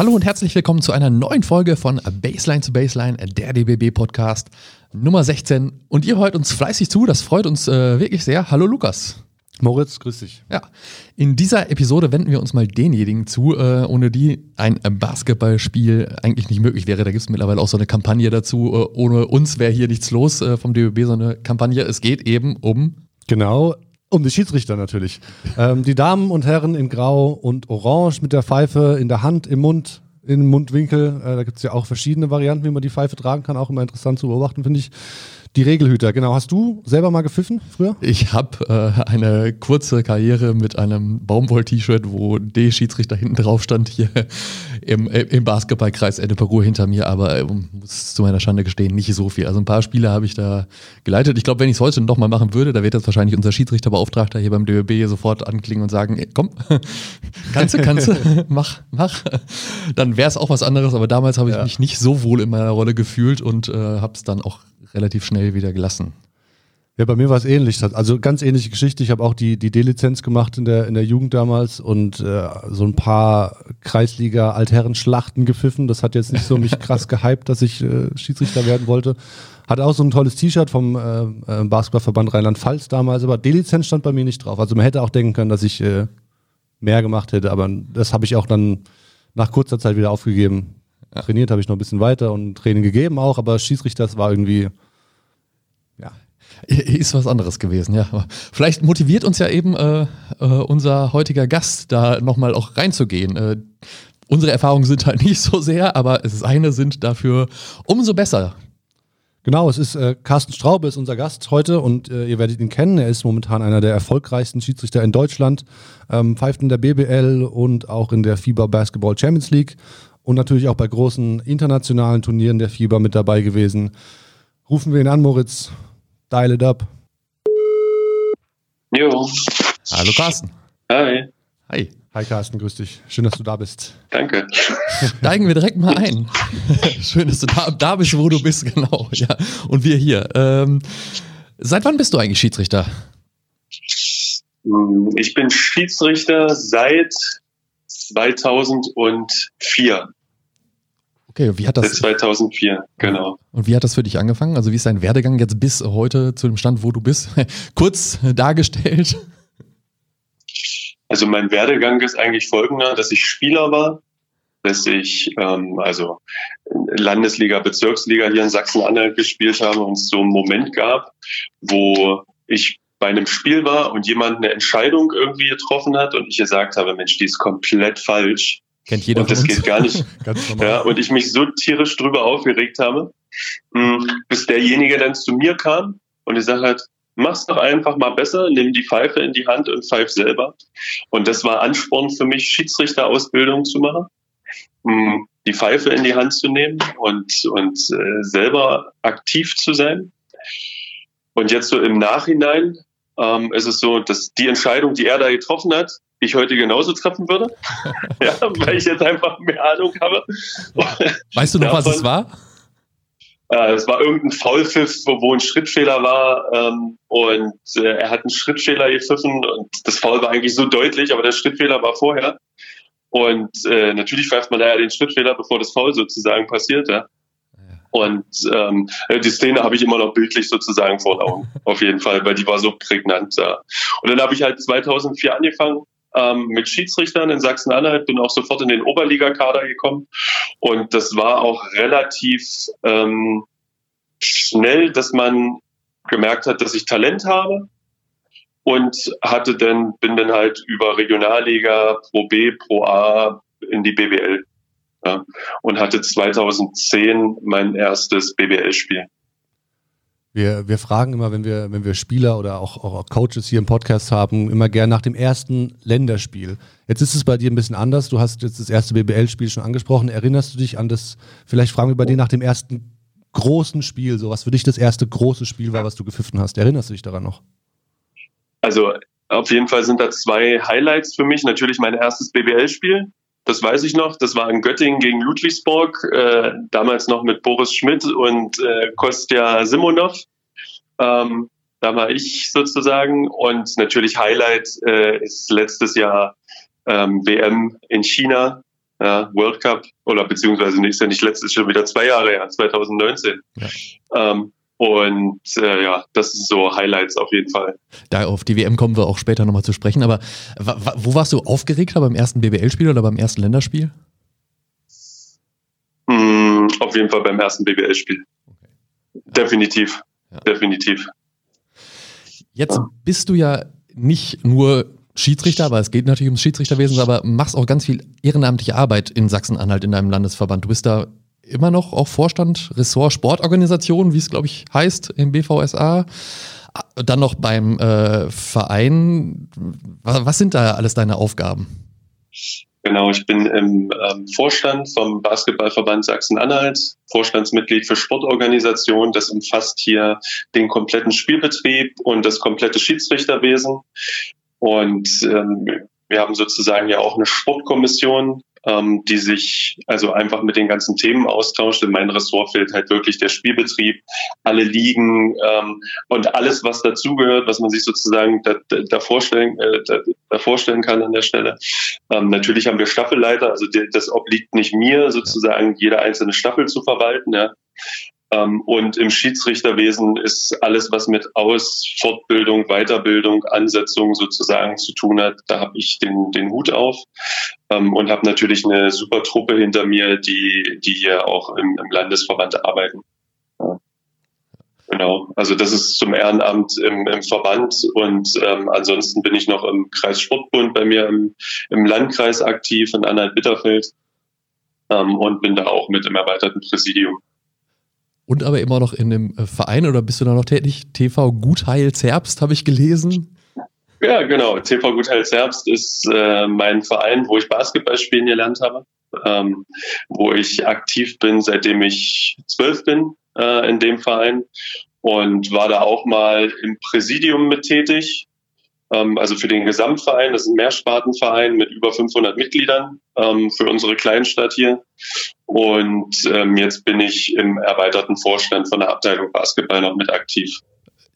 Hallo und herzlich willkommen zu einer neuen Folge von Baseline zu Baseline, der DBB Podcast Nummer 16. Und ihr hört uns fleißig zu, das freut uns äh, wirklich sehr. Hallo Lukas. Moritz, grüß dich. Ja, in dieser Episode wenden wir uns mal denjenigen zu, äh, ohne die ein Basketballspiel eigentlich nicht möglich wäre. Da gibt es mittlerweile auch so eine Kampagne dazu. Äh, ohne uns wäre hier nichts los äh, vom DBB, so eine Kampagne. Es geht eben um. Genau, um die Schiedsrichter natürlich. ähm, die Damen und Herren in Grau und Orange mit der Pfeife in der Hand, im Mund, im Mundwinkel. Äh, da gibt es ja auch verschiedene Varianten, wie man die Pfeife tragen kann. Auch immer interessant zu beobachten, finde ich. Die Regelhüter, genau. Hast du selber mal gepfiffen früher? Ich habe äh, eine kurze Karriere mit einem Baumwoll-T-Shirt, wo D-Schiedsrichter hinten drauf stand, hier im, im Basketballkreis Ende Peru hinter mir, aber äh, muss zu meiner Schande gestehen, nicht so viel. Also ein paar Spiele habe ich da geleitet. Ich glaube, wenn ich es heute noch mal machen würde, da wird jetzt wahrscheinlich unser Schiedsrichterbeauftragter hier beim DÖB sofort anklingen und sagen, ey, komm, kannst du, kannst du, mach, mach. Dann wäre es auch was anderes, aber damals habe ich ja. mich nicht so wohl in meiner Rolle gefühlt und äh, habe es dann auch relativ schnell wieder gelassen. Ja, bei mir war es ähnlich. Also ganz ähnliche Geschichte. Ich habe auch die, die D-Lizenz gemacht in der, in der Jugend damals und äh, so ein paar Kreisliga-Altherren-Schlachten gepfiffen. Das hat jetzt nicht so mich krass gehypt, dass ich äh, Schiedsrichter werden wollte. Hatte auch so ein tolles T-Shirt vom äh, äh Basketballverband Rheinland-Pfalz damals, aber D-Lizenz stand bei mir nicht drauf. Also man hätte auch denken können, dass ich äh, mehr gemacht hätte, aber das habe ich auch dann nach kurzer Zeit wieder aufgegeben. Ja. Trainiert habe ich noch ein bisschen weiter und Training gegeben auch, aber Schiedsrichter, das war irgendwie, ja. Ist was anderes gewesen, ja. vielleicht motiviert uns ja eben äh, äh, unser heutiger Gast, da nochmal auch reinzugehen. Äh, unsere Erfahrungen sind halt nicht so sehr, aber seine sind dafür umso besser. Genau, es ist äh, Carsten Straube ist unser Gast heute und äh, ihr werdet ihn kennen. Er ist momentan einer der erfolgreichsten Schiedsrichter in Deutschland, ähm, pfeift in der BBL und auch in der FIBA Basketball Champions League und natürlich auch bei großen internationalen Turnieren der FIBA mit dabei gewesen. Rufen wir ihn an, Moritz. Dial it up. Jo. Hallo Carsten. Hi. Hi. Hi Carsten, grüß dich. Schön, dass du da bist. Danke. Steigen wir direkt mal ein. Schön, dass du da, da, bist, wo du bist, genau. Ja. Und wir hier. Ähm, seit wann bist du eigentlich Schiedsrichter? Ich bin Schiedsrichter seit 2004. Okay, wie hat das? Seit 2004, genau. Und wie hat das für dich angefangen? Also wie ist dein Werdegang jetzt bis heute zu dem Stand, wo du bist? Kurz dargestellt. Also mein Werdegang ist eigentlich folgender, dass ich Spieler war, dass ich ähm, also Landesliga, Bezirksliga hier in Sachsen-Anhalt gespielt habe und es so einen Moment gab, wo ich bei einem Spiel war und jemand eine Entscheidung irgendwie getroffen hat und ich gesagt habe, Mensch, die ist komplett falsch. Kennt jeder Und das geht gar nicht. ja, und ich mich so tierisch drüber aufgeregt habe, hm, bis derjenige dann zu mir kam und gesagt hat, mach's doch einfach mal besser, nimm die Pfeife in die Hand und pfeif selber. Und das war Ansporn für mich, Schiedsrichterausbildung zu machen, hm, die Pfeife in die Hand zu nehmen und, und äh, selber aktiv zu sein. Und jetzt so im Nachhinein ähm, ist es so, dass die Entscheidung, die er da getroffen hat, ich heute genauso treffen würde. ja, weil ich jetzt einfach mehr Ahnung habe. Weißt du noch, Davon, was es war? Äh, es war irgendein Faulpfiff, wo, wo ein Schrittfehler war ähm, und äh, er hat einen Schrittfehler gepfiffen und das Foul war eigentlich so deutlich, aber der Schrittfehler war vorher. Und äh, natürlich pfeift man da ja den Schrittfehler, bevor das Foul sozusagen passiert. Ja. Und ähm, die Szene habe ich immer noch bildlich sozusagen vor Augen, auf jeden Fall, weil die war so prägnant. Ja. Und dann habe ich halt 2004 angefangen ähm, mit Schiedsrichtern in Sachsen-Anhalt, bin auch sofort in den Oberligakader gekommen. Und das war auch relativ ähm, schnell, dass man gemerkt hat, dass ich Talent habe und hatte dann, bin dann halt über Regionalliga, Pro B, Pro A in die BBL ja, und hatte 2010 mein erstes BBL-Spiel. Wir, wir fragen immer, wenn wir, wenn wir Spieler oder auch, auch Coaches hier im Podcast haben, immer gern nach dem ersten Länderspiel. Jetzt ist es bei dir ein bisschen anders. Du hast jetzt das erste BBL-Spiel schon angesprochen. Erinnerst du dich an das, vielleicht fragen wir bei dir nach dem ersten großen Spiel, so was für dich das erste große Spiel war, was du gepfiffen hast. Erinnerst du dich daran noch? Also auf jeden Fall sind da zwei Highlights für mich. Natürlich mein erstes BBL-Spiel das weiß ich noch. Das war in Göttingen gegen Ludwigsburg, äh, damals noch mit Boris Schmidt und äh, Kostja Simonov. Ähm, da war ich sozusagen. Und natürlich Highlight äh, ist letztes Jahr ähm, WM in China, ja, World Cup, oder beziehungsweise ist ja nicht letztes, schon wieder zwei Jahre her, 2019. Ja. Ähm, und äh, ja, das sind so Highlights auf jeden Fall. Da auf die WM kommen wir auch später nochmal zu sprechen. Aber wo warst du aufgeregter beim ersten BBL-Spiel oder beim ersten Länderspiel? Mm, auf jeden Fall beim ersten BBL-Spiel. Okay. Definitiv. Ja. Definitiv. Jetzt bist du ja nicht nur Schiedsrichter, aber es geht natürlich ums Schiedsrichterwesen, aber machst auch ganz viel ehrenamtliche Arbeit in Sachsen-Anhalt in deinem Landesverband. Du bist da immer noch auch Vorstand Ressort Sportorganisation, wie es glaube ich heißt im BVSA. Dann noch beim äh, Verein. Was sind da alles deine Aufgaben? Genau, ich bin im ähm, Vorstand vom Basketballverband Sachsen-Anhalt, Vorstandsmitglied für Sportorganisation. Das umfasst hier den kompletten Spielbetrieb und das komplette Schiedsrichterwesen. Und ähm, wir haben sozusagen ja auch eine Sportkommission, ähm, die sich also einfach mit den ganzen Themen austauscht. In mein Ressort fehlt halt wirklich der Spielbetrieb, alle Ligen ähm, und alles, was dazugehört, was man sich sozusagen da, da, vorstellen, äh, da, da, vorstellen kann an der Stelle. Ähm, natürlich haben wir Staffelleiter, also das obliegt nicht mir, sozusagen jede einzelne Staffel zu verwalten. Ja. Ähm, und im Schiedsrichterwesen ist alles, was mit Aus-, Fortbildung, Weiterbildung, Ansetzung sozusagen zu tun hat, da habe ich den, den Hut auf. Ähm, und habe natürlich eine super Truppe hinter mir, die, die hier auch im, im Landesverband arbeiten. Genau, also das ist zum Ehrenamt im, im Verband. Und ähm, ansonsten bin ich noch im Kreissportbund bei mir im, im Landkreis aktiv in Anhalt-Bitterfeld. Ähm, und bin da auch mit im erweiterten Präsidium. Und aber immer noch in dem äh, Verein oder bist du da noch tätig? TV Gutheil Zerbst habe ich gelesen. Ja, genau. TV Gutheil Zerbst ist äh, mein Verein, wo ich Basketball spielen gelernt habe, ähm, wo ich aktiv bin, seitdem ich zwölf bin äh, in dem Verein und war da auch mal im Präsidium mit tätig ähm, also für den Gesamtverein. Das ist ein Mehrspartenverein mit über 500 Mitgliedern ähm, für unsere Kleinstadt hier. Und ähm, jetzt bin ich im erweiterten Vorstand von der Abteilung Basketball noch mit aktiv.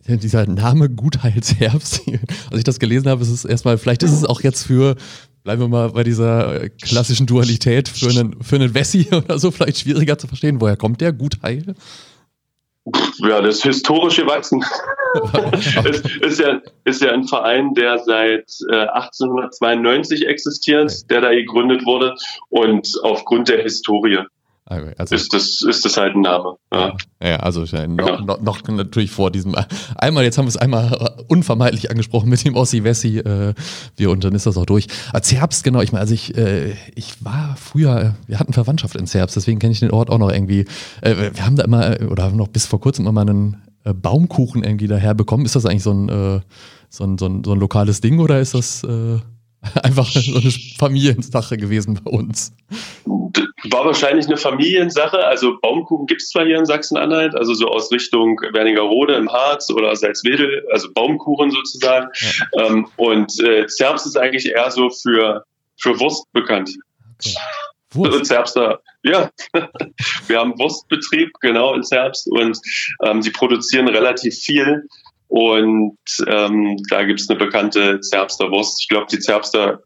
Dieser Name Gutheilsherbst, als ich das gelesen habe, ist es erstmal, vielleicht ist es auch jetzt für, bleiben wir mal bei dieser klassischen Dualität, für einen, für einen Wessi oder so vielleicht schwieriger zu verstehen. Woher kommt der Gutheil? Ja, das historische Wachsen ist, ist, ja, ist ja ein Verein, der seit äh, 1892 existiert, der da gegründet wurde und aufgrund der Historie also, ist, das, ist das halt ein Name. Ja, ja also noch, noch, noch, natürlich vor diesem, einmal, jetzt haben wir es einmal unvermeidlich angesprochen mit dem Ossi Wessi, äh, wir, und dann ist das auch durch. Als Zerbst, genau, ich meine, also ich, äh, ich war früher, wir hatten Verwandtschaft in Zerbst, deswegen kenne ich den Ort auch noch irgendwie. Äh, wir haben da immer, oder noch bis vor kurzem immer einen äh, Baumkuchen irgendwie daher bekommen. Ist das eigentlich so ein, äh, so ein, so ein, so ein lokales Ding oder ist das äh, einfach so eine Familiensache gewesen bei uns? War wahrscheinlich eine Familiensache. Also Baumkuchen gibt es zwar hier in Sachsen-Anhalt, also so aus Richtung Wernigerode im Harz oder Salzwedel, also Baumkuchen sozusagen. Ja. Ähm, und äh, Zerbst ist eigentlich eher so für, für Wurst bekannt. Okay. Wurst. Also Zerbster, ja. Wir haben Wurstbetrieb, genau, in Zerbst und ähm, die produzieren relativ viel. Und ähm, da gibt es eine bekannte Zerbster Wurst. Ich glaube, die Zerbster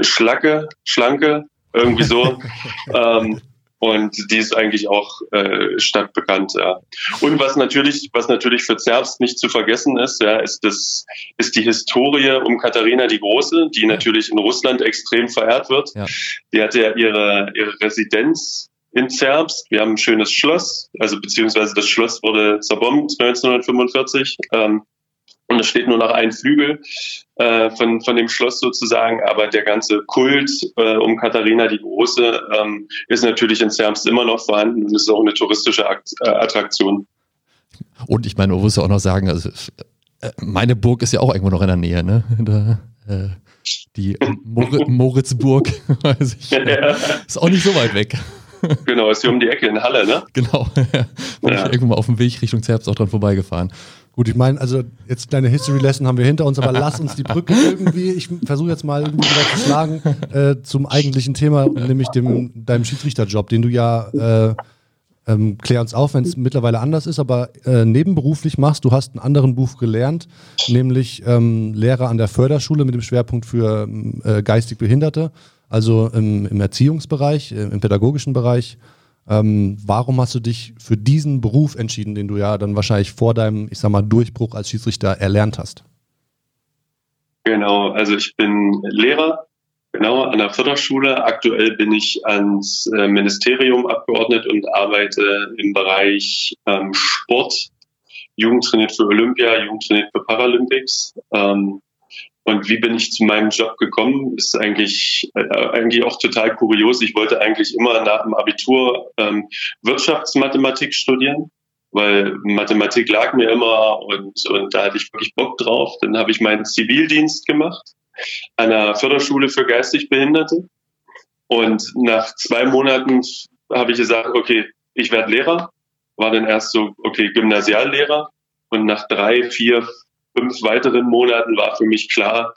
Schlacke, Schlanke, irgendwie so. ähm, und die ist eigentlich auch äh, stadtbekannt. Ja. Und was natürlich, was natürlich für Zerbst nicht zu vergessen ist, ja, ist das, ist die Historie um Katharina die Große, die natürlich in Russland extrem verehrt wird. Ja. Die hatte ja ihre, ihre Residenz in Zerbst. Wir haben ein schönes Schloss, also beziehungsweise das Schloss wurde zerbombt 1945. Ähm, und es steht nur noch ein Flügel äh, von, von dem Schloss sozusagen, aber der ganze Kult äh, um Katharina die Große ähm, ist natürlich in Zerbst immer noch vorhanden und ist auch eine touristische äh, Attraktion. Und ich meine, man muss ja auch noch sagen, also äh, meine Burg ist ja auch irgendwo noch in der Nähe, ne? Da, äh, die Mor Moritzburg, weiß ich, ja. ist auch nicht so weit weg. Genau, ist hier um die Ecke in Halle, ne? Genau. Bin ja. ich irgendwo mal auf dem Weg Richtung Zerbst auch dran vorbeigefahren. Gut, ich meine, also jetzt deine History Lesson haben wir hinter uns, aber lass uns die Brücke irgendwie, ich versuche jetzt mal irgendwie wieder zu schlagen, äh, zum eigentlichen Thema, nämlich dem, deinem Schiedsrichterjob, den du ja, äh, ähm, klär uns auf, wenn es mittlerweile anders ist, aber äh, nebenberuflich machst. Du hast einen anderen Beruf gelernt, nämlich ähm, Lehrer an der Förderschule mit dem Schwerpunkt für äh, geistig Behinderte. Also im, im Erziehungsbereich, äh, im pädagogischen Bereich. Ähm, warum hast du dich für diesen Beruf entschieden, den du ja dann wahrscheinlich vor deinem, ich sag mal, Durchbruch als Schiedsrichter erlernt hast? Genau, also ich bin Lehrer, genau, an der Förderschule. Aktuell bin ich ans äh, Ministerium abgeordnet und arbeite im Bereich ähm, Sport, Jugend trainiert für Olympia, Jugend trainiert für Paralympics. Ähm, und wie bin ich zu meinem Job gekommen? Ist eigentlich, äh, eigentlich auch total kurios. Ich wollte eigentlich immer nach dem Abitur ähm, Wirtschaftsmathematik studieren, weil Mathematik lag mir immer und, und da hatte ich wirklich Bock drauf. Dann habe ich meinen Zivildienst gemacht an einer Förderschule für geistig Behinderte. Und nach zwei Monaten habe ich gesagt, okay, ich werde Lehrer. War dann erst so, okay, Gymnasiallehrer. Und nach drei, vier, fünf weiteren Monaten war für mich klar,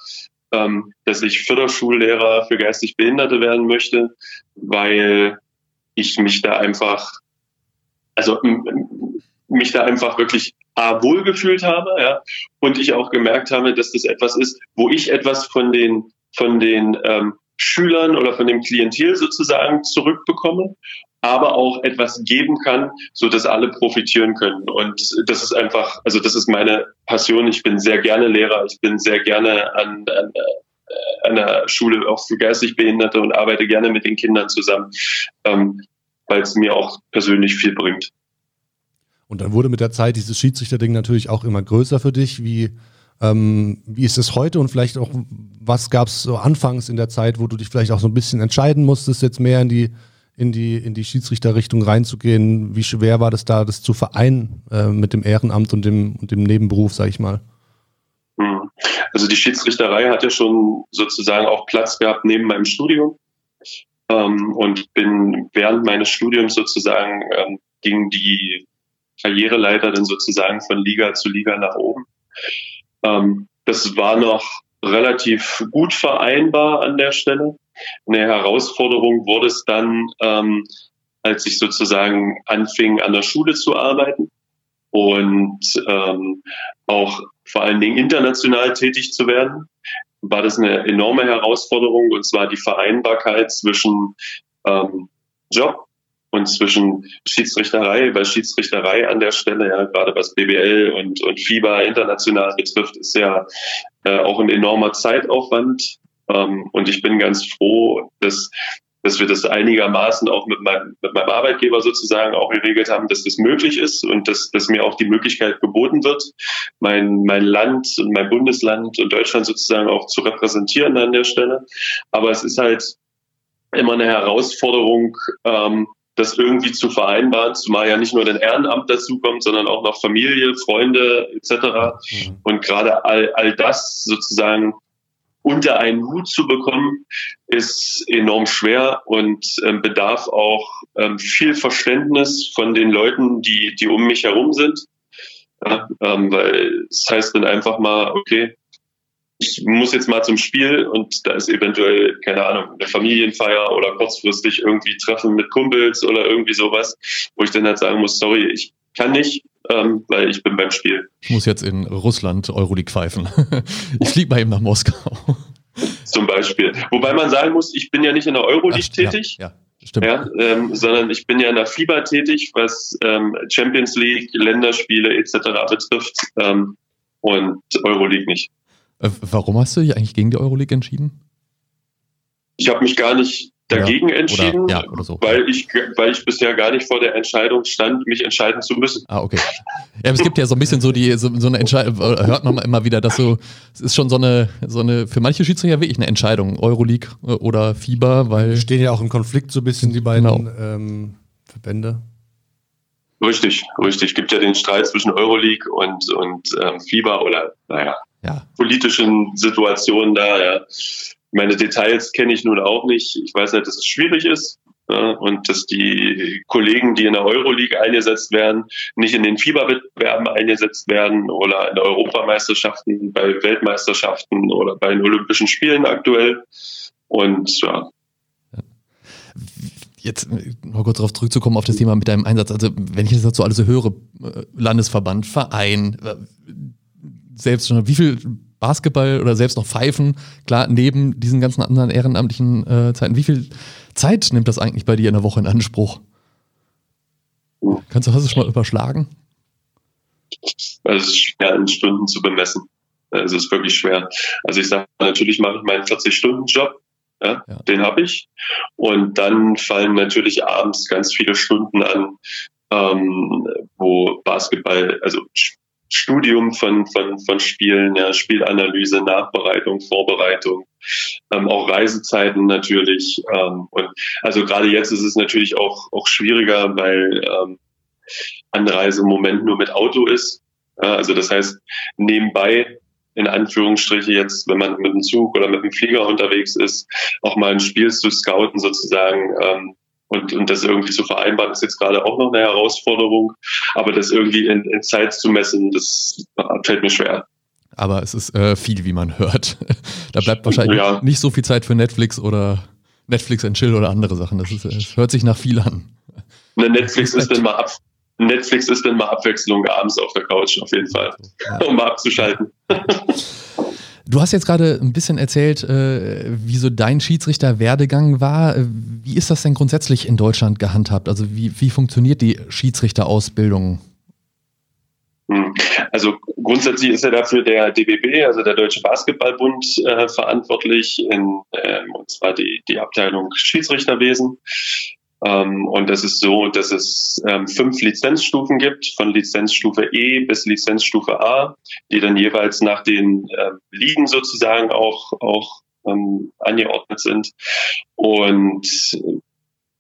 ähm, dass ich Förderschullehrer für geistig Behinderte werden möchte, weil ich mich da einfach, also mich da einfach wirklich A, wohlgefühlt habe, ja, und ich auch gemerkt habe, dass das etwas ist, wo ich etwas von den, von den ähm, Schülern oder von dem Klientel sozusagen zurückbekomme aber auch etwas geben kann, so dass alle profitieren können. Und das ist einfach, also das ist meine Passion. Ich bin sehr gerne Lehrer. Ich bin sehr gerne an, an, äh, an der Schule auch für geistig Behinderte und arbeite gerne mit den Kindern zusammen, ähm, weil es mir auch persönlich viel bringt. Und dann wurde mit der Zeit dieses Schiedsrichterding natürlich auch immer größer für dich. Wie, ähm, wie ist es heute und vielleicht auch, was gab es so anfangs in der Zeit, wo du dich vielleicht auch so ein bisschen entscheiden musstest, jetzt mehr in die in die, in die Schiedsrichterrichtung reinzugehen? Wie schwer war das da, das zu vereinen äh, mit dem Ehrenamt und dem, und dem Nebenberuf, sag ich mal? Hm. Also die Schiedsrichterei hat ja schon sozusagen auch Platz gehabt neben meinem Studium. Ähm, und bin während meines Studiums sozusagen ähm, ging die Karriereleiter dann sozusagen von Liga zu Liga nach oben. Ähm, das war noch relativ gut vereinbar an der Stelle. Eine Herausforderung wurde es dann, ähm, als ich sozusagen anfing, an der Schule zu arbeiten und ähm, auch vor allen Dingen international tätig zu werden, war das eine enorme Herausforderung und zwar die Vereinbarkeit zwischen ähm, Job und zwischen Schiedsrichterei, weil Schiedsrichterei an der Stelle, ja, gerade was BBL und, und FIBA international betrifft, ist ja äh, auch ein enormer Zeitaufwand. Ähm, und ich bin ganz froh, dass dass wir das einigermaßen auch mit meinem, mit meinem Arbeitgeber sozusagen auch geregelt haben, dass das möglich ist und dass, dass mir auch die Möglichkeit geboten wird, mein, mein Land und mein Bundesland und Deutschland sozusagen auch zu repräsentieren an der Stelle. Aber es ist halt immer eine Herausforderung, ähm, das irgendwie zu vereinbaren, zumal ja nicht nur dein Ehrenamt dazukommt, sondern auch noch Familie, Freunde etc. Mhm. Und gerade all, all das sozusagen unter einen Hut zu bekommen, ist enorm schwer und ähm, bedarf auch ähm, viel Verständnis von den Leuten, die, die um mich herum sind. Ja, ähm, weil es heißt dann einfach mal, okay, ich muss jetzt mal zum Spiel und da ist eventuell, keine Ahnung, eine Familienfeier oder kurzfristig irgendwie Treffen mit Kumpels oder irgendwie sowas, wo ich dann halt sagen muss, sorry, ich kann nicht, ähm, weil ich bin beim Spiel. Ich muss jetzt in Russland Euroleague pfeifen. ich fliege mal eben nach Moskau. Zum Beispiel. Wobei man sagen muss, ich bin ja nicht in der Euroleague Ach, tätig. Ja, ja. Stimmt. Ja, ähm, sondern ich bin ja in der FIBA tätig, was ähm, Champions League, Länderspiele etc. betrifft ähm, und Euroleague nicht. Äh, warum hast du dich eigentlich gegen die Euroleague entschieden? Ich habe mich gar nicht dagegen oder, entschieden, oder, ja, so. weil, ich, weil ich bisher gar nicht vor der Entscheidung stand, mich entscheiden zu müssen. Ah, okay. Ja, es gibt ja so ein bisschen so die so, so eine Entscheidung, äh, hört man immer wieder, dass so, es ist schon so eine, so eine, für manche Schiedsrichter wirklich eine Entscheidung, Euroleague äh, oder FIBA, weil. Stehen ja auch im Konflikt so ein bisschen, die beiden genau. ähm, Verbände. Richtig, richtig. Gibt ja den Streit zwischen Euroleague und, und ähm, FIBA oder, naja, ja. politischen Situationen da, ja. Meine Details kenne ich nun auch nicht. Ich weiß halt, dass es schwierig ist ja, und dass die Kollegen, die in der Euroleague eingesetzt werden, nicht in den FIBA-Wettbewerben eingesetzt werden oder in Europameisterschaften, bei Weltmeisterschaften oder bei den Olympischen Spielen aktuell. Und ja. Jetzt noch kurz darauf zurückzukommen auf das Thema mit deinem Einsatz. Also wenn ich das dazu alles so höre, äh, Landesverband, Verein, äh, selbst schon, wie viel Basketball oder selbst noch Pfeifen, klar, neben diesen ganzen anderen ehrenamtlichen äh, Zeiten. Wie viel Zeit nimmt das eigentlich bei dir in der Woche in Anspruch? Kannst du das mal überschlagen? Also es ist schwer in Stunden zu bemessen. Es ist wirklich schwer. Also ich sage natürlich mache ich meinen 40-Stunden-Job, ja, ja. den habe ich. Und dann fallen natürlich abends ganz viele Stunden an, ähm, wo Basketball, also Studium von, von, von Spielen, ja, Spielanalyse, Nachbereitung, Vorbereitung, ähm, auch Reisezeiten natürlich. Ähm, und also gerade jetzt ist es natürlich auch, auch schwieriger, weil ähm, Anreise im Moment nur mit Auto ist. Ja, also das heißt, nebenbei in Anführungsstriche jetzt, wenn man mit dem Zug oder mit dem Flieger unterwegs ist, auch mal ein Spiel zu scouten sozusagen, ähm, und, und das irgendwie zu vereinbaren, ist jetzt gerade auch noch eine Herausforderung. Aber das irgendwie in, in Zeit zu messen, das fällt mir schwer. Aber es ist äh, viel, wie man hört. da bleibt wahrscheinlich ja. nicht so viel Zeit für Netflix oder Netflix and Chill oder andere Sachen. Das, ist, das hört sich nach viel an. Ne, Netflix ist dann mal ab, Netflix ist dann mal Abwechslung abends auf der Couch auf jeden Fall, um mal abzuschalten. Du hast jetzt gerade ein bisschen erzählt, äh, wie so dein Schiedsrichter-Werdegang war. Wie ist das denn grundsätzlich in Deutschland gehandhabt? Also wie, wie funktioniert die Schiedsrichterausbildung? Hm. Also grundsätzlich ist ja dafür der DBB, also der Deutsche Basketballbund, äh, verantwortlich, in, ähm, und zwar die, die Abteilung Schiedsrichterwesen. Ähm, und das ist so, dass es ähm, fünf Lizenzstufen gibt, von Lizenzstufe E bis Lizenzstufe A, die dann jeweils nach den äh, Ligen sozusagen auch, auch ähm, angeordnet sind. Und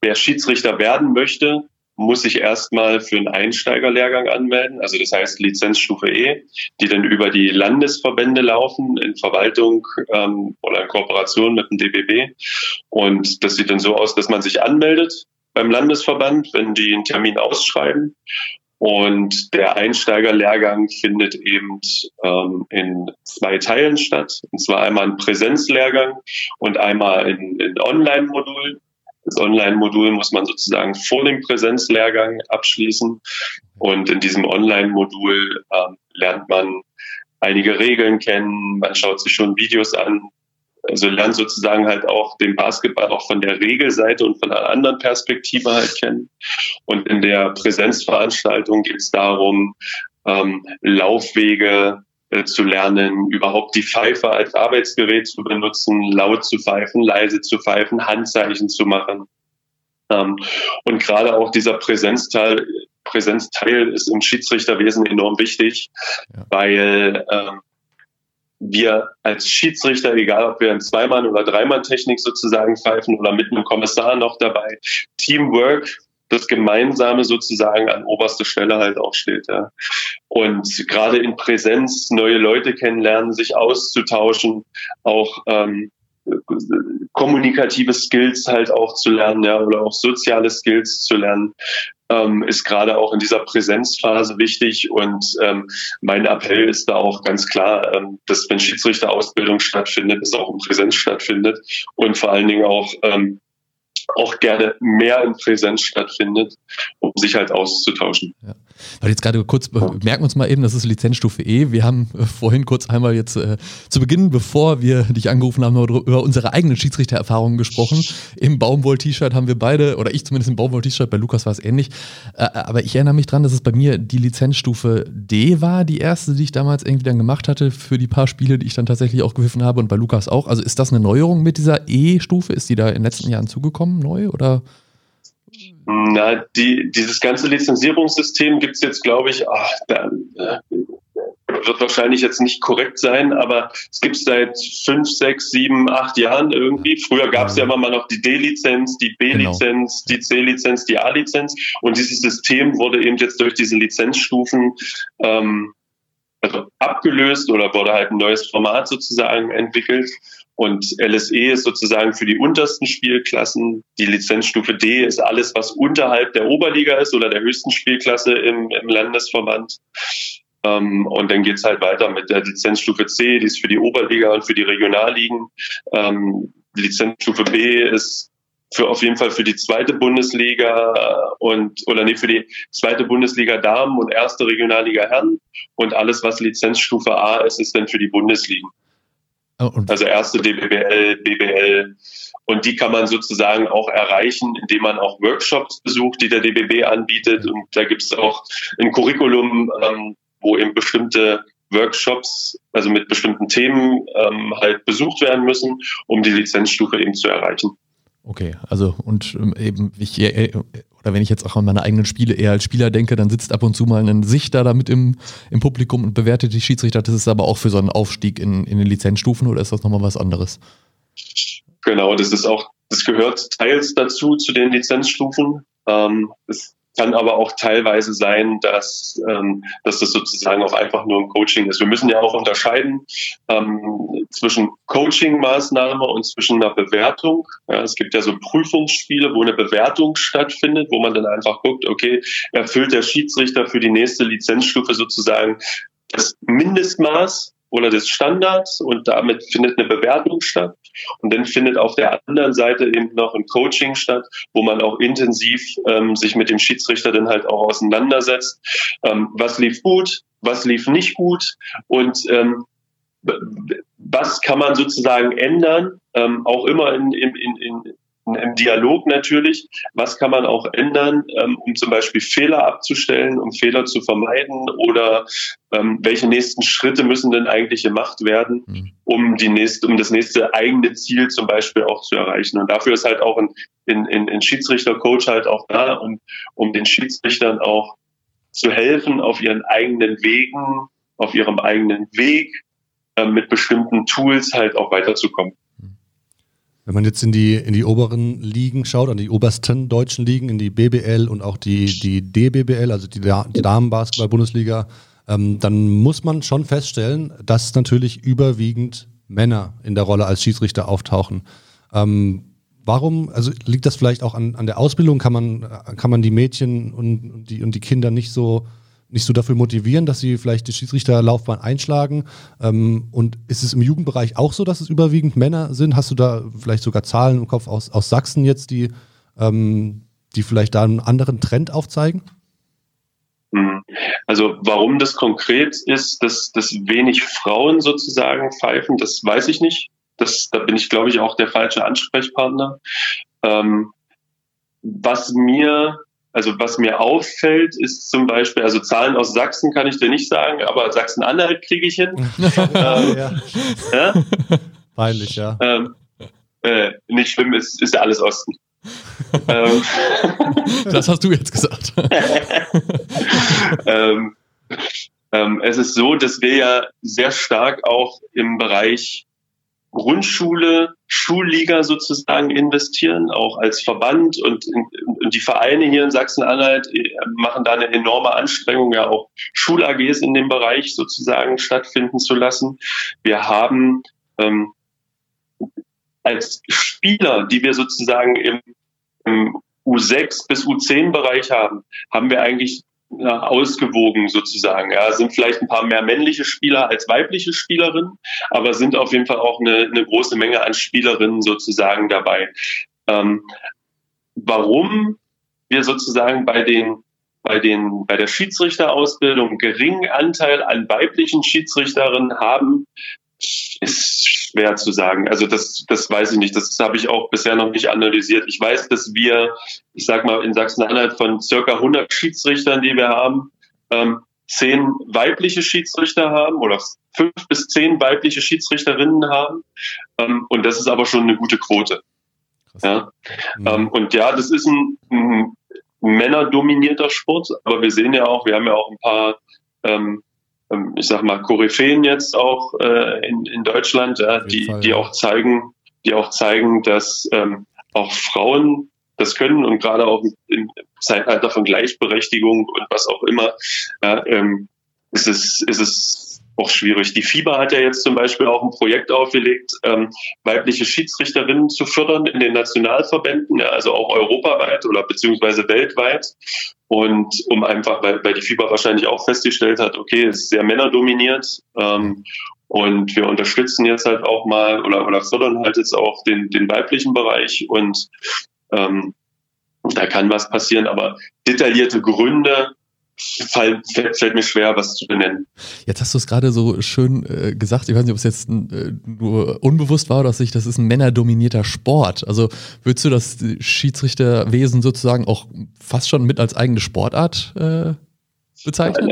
wer Schiedsrichter werden möchte, muss sich erstmal für einen Einsteigerlehrgang anmelden, also das heißt Lizenzstufe E, die dann über die Landesverbände laufen in Verwaltung ähm, oder in Kooperation mit dem DBB. Und das sieht dann so aus, dass man sich anmeldet beim Landesverband, wenn die einen Termin ausschreiben. Und der Einsteigerlehrgang findet eben ähm, in zwei Teilen statt. Und zwar einmal ein Präsenzlehrgang und einmal ein, ein Online-Modul. Das Online-Modul muss man sozusagen vor dem Präsenzlehrgang abschließen. Und in diesem Online-Modul ähm, lernt man einige Regeln kennen, man schaut sich schon Videos an, also lernt sozusagen halt auch den Basketball auch von der Regelseite und von einer anderen Perspektive halt kennen. Und in der Präsenzveranstaltung geht es darum, ähm, Laufwege äh, zu lernen, überhaupt die Pfeife als Arbeitsgerät zu benutzen, laut zu pfeifen, leise zu pfeifen, Handzeichen zu machen. Ähm, und gerade auch dieser Präsenzteil, Präsenzteil ist im Schiedsrichterwesen enorm wichtig, ja. weil ähm, wir als Schiedsrichter, egal ob wir in Zweimann- oder Dreimann-Technik sozusagen pfeifen oder mit einem Kommissar noch dabei, Teamwork, das Gemeinsame sozusagen an oberster Stelle halt auch steht. Ja. Und gerade in Präsenz neue Leute kennenlernen, sich auszutauschen, auch ähm, kommunikative Skills halt auch zu lernen, ja, oder auch soziale Skills zu lernen, ähm, ist gerade auch in dieser Präsenzphase wichtig. Und ähm, mein Appell ist da auch ganz klar, ähm, dass wenn Schiedsrichterausbildung stattfindet, es auch in Präsenz stattfindet und vor allen Dingen auch ähm, auch gerne mehr in Präsenz stattfindet, um sich halt auszutauschen. Ja. Weil jetzt gerade kurz, merken wir uns mal eben, das ist Lizenzstufe E. Wir haben äh, vorhin kurz einmal jetzt äh, zu Beginn, bevor wir dich angerufen haben, über unsere eigenen Schiedsrichtererfahrungen gesprochen. Im Baumwoll-T-Shirt haben wir beide, oder ich zumindest im Baumwoll-T-Shirt, bei Lukas war es ähnlich. Äh, aber ich erinnere mich dran, dass es bei mir die Lizenzstufe D war, die erste, die ich damals irgendwie dann gemacht hatte für die paar Spiele, die ich dann tatsächlich auch gewiffen habe und bei Lukas auch. Also ist das eine Neuerung mit dieser E-Stufe? Ist die da in den letzten Jahren zugekommen, neu oder? Na, die, dieses ganze Lizenzierungssystem gibt es jetzt, glaube ich, ach, da, äh, wird wahrscheinlich jetzt nicht korrekt sein, aber es gibt es seit fünf, sechs, sieben, acht Jahren irgendwie. Früher gab es ja immer mal noch die D-Lizenz, die B-Lizenz, genau. die C-Lizenz, die A-Lizenz. Und dieses System wurde eben jetzt durch diese Lizenzstufen ähm, also abgelöst oder wurde halt ein neues Format sozusagen entwickelt. Und LSE ist sozusagen für die untersten Spielklassen. Die Lizenzstufe D ist alles, was unterhalb der Oberliga ist oder der höchsten Spielklasse im, im Landesverband. Ähm, und dann geht's halt weiter mit der Lizenzstufe C, die ist für die Oberliga und für die Regionalligen. Ähm, Lizenzstufe B ist für auf jeden Fall für die zweite Bundesliga und oder nee, für die zweite Bundesliga Damen und erste Regionalliga Herren und alles, was Lizenzstufe A ist, ist dann für die Bundesliga. Oh, also erste DBBL, BBL. Und die kann man sozusagen auch erreichen, indem man auch Workshops besucht, die der DBB anbietet. Und da gibt es auch ein Curriculum, ähm, wo eben bestimmte Workshops, also mit bestimmten Themen ähm, halt besucht werden müssen, um die Lizenzstufe eben zu erreichen. Okay, also und ähm, eben, ich, äh, oder wenn ich jetzt auch an meine eigenen Spiele eher als Spieler denke, dann sitzt ab und zu mal ein Sichter da mit im, im Publikum und bewertet die Schiedsrichter. Das ist aber auch für so einen Aufstieg in, in den Lizenzstufen oder ist das nochmal was anderes? Genau, das ist auch, das gehört teils dazu, zu den Lizenzstufen. Ähm, es kann aber auch teilweise sein, dass, ähm, dass das sozusagen auch einfach nur ein Coaching ist. Wir müssen ja auch unterscheiden ähm, zwischen Coaching-Maßnahme und zwischen einer Bewertung. Ja, es gibt ja so Prüfungsspiele, wo eine Bewertung stattfindet, wo man dann einfach guckt, okay, erfüllt der Schiedsrichter für die nächste Lizenzstufe sozusagen das Mindestmaß oder des Standards und damit findet eine Bewertung statt. Und dann findet auf der anderen Seite eben noch ein Coaching statt, wo man auch intensiv ähm, sich mit dem Schiedsrichter dann halt auch auseinandersetzt. Ähm, was lief gut, was lief nicht gut und ähm, was kann man sozusagen ändern, ähm, auch immer in, in, in, im Dialog natürlich, was kann man auch ändern, ähm, um zum Beispiel Fehler abzustellen, um Fehler zu vermeiden oder ähm, welche nächsten Schritte müssen denn eigentlich gemacht werden, mhm. um die nächste, um das nächste eigene Ziel zum Beispiel auch zu erreichen. Und dafür ist halt auch ein, ein, ein, ein Schiedsrichter-Coach halt auch da, um, um den Schiedsrichtern auch zu helfen auf ihren eigenen Wegen, auf ihrem eigenen Weg, äh, mit bestimmten Tools halt auch weiterzukommen. Wenn man jetzt in die, in die oberen Ligen schaut, an die obersten deutschen Ligen, in die BBL und auch die, die DBBL, also die, die Damenbasketball-Bundesliga, ähm, dann muss man schon feststellen, dass natürlich überwiegend Männer in der Rolle als Schiedsrichter auftauchen. Ähm, warum, also liegt das vielleicht auch an, an der Ausbildung? Kann man, kann man die Mädchen und die, und die Kinder nicht so nicht so dafür motivieren, dass sie vielleicht die Schiedsrichterlaufbahn einschlagen? Ähm, und ist es im Jugendbereich auch so, dass es überwiegend Männer sind? Hast du da vielleicht sogar Zahlen im Kopf aus, aus Sachsen jetzt, die, ähm, die vielleicht da einen anderen Trend aufzeigen? Hm. Also warum das konkret ist, dass, dass wenig Frauen sozusagen pfeifen, das weiß ich nicht. Das, da bin ich, glaube ich, auch der falsche Ansprechpartner. Ähm, was mir also was mir auffällt, ist zum Beispiel, also Zahlen aus Sachsen kann ich dir nicht sagen, aber Sachsen-Anhalt kriege ich hin. ähm, ja. ja? Peinlich, ja. Ähm, äh, nicht schlimm, ist, ist ja alles Osten. ähm, das hast du jetzt gesagt. ähm, ähm, es ist so, dass wir ja sehr stark auch im Bereich Grundschule, Schulliga sozusagen investieren, auch als Verband und, und die Vereine hier in Sachsen-Anhalt äh, machen da eine enorme Anstrengung, ja auch Schul-AGs in dem Bereich sozusagen stattfinden zu lassen. Wir haben ähm, als Spieler, die wir sozusagen im, im U6 bis U10-Bereich haben, haben wir eigentlich ja, ausgewogen sozusagen. Ja, sind vielleicht ein paar mehr männliche Spieler als weibliche Spielerinnen, aber sind auf jeden Fall auch eine, eine große Menge an Spielerinnen sozusagen dabei. Ähm, warum wir sozusagen bei den bei den bei der Schiedsrichterausbildung geringen Anteil an weiblichen Schiedsrichterinnen haben, ist schwer zu sagen. Also das, das weiß ich nicht. Das habe ich auch bisher noch nicht analysiert. Ich weiß, dass wir, ich sag mal, in Sachsen-Anhalt von circa 100 Schiedsrichtern, die wir haben, ähm, zehn weibliche Schiedsrichter haben oder fünf bis zehn weibliche Schiedsrichterinnen haben. Ähm, und das ist aber schon eine gute Quote. Ja? Mhm. Ähm, und ja, das ist ein, ein männerdominierter Sport, aber wir sehen ja auch, wir haben ja auch ein paar ähm, ich sag mal, Koryphäen jetzt auch äh, in, in Deutschland, ja, die, Fall, die auch zeigen, die auch zeigen, dass ähm, auch Frauen das können und gerade auch im Zeitalter von Gleichberechtigung und was auch immer, ja, ähm, ist es, ist es auch schwierig. Die FIBA hat ja jetzt zum Beispiel auch ein Projekt aufgelegt, ähm, weibliche Schiedsrichterinnen zu fördern in den Nationalverbänden, ja, also auch europaweit oder beziehungsweise weltweit. Und um einfach, weil, weil die FIBA wahrscheinlich auch festgestellt hat, okay, es ist sehr männerdominiert. Ähm, und wir unterstützen jetzt halt auch mal oder, oder fördern halt jetzt auch den, den weiblichen Bereich. Und Ähm, da kann was passieren, aber detaillierte Gründe Fall, fällt, fällt, mir schwer, was zu benennen. Jetzt hast du es gerade so schön äh, gesagt, ich weiß nicht, ob es jetzt äh, nur unbewusst war oder sich, das ist ein männerdominierter Sport. Also würdest du das Schiedsrichterwesen sozusagen auch fast schon mit als eigene Sportart äh, bezeichnen?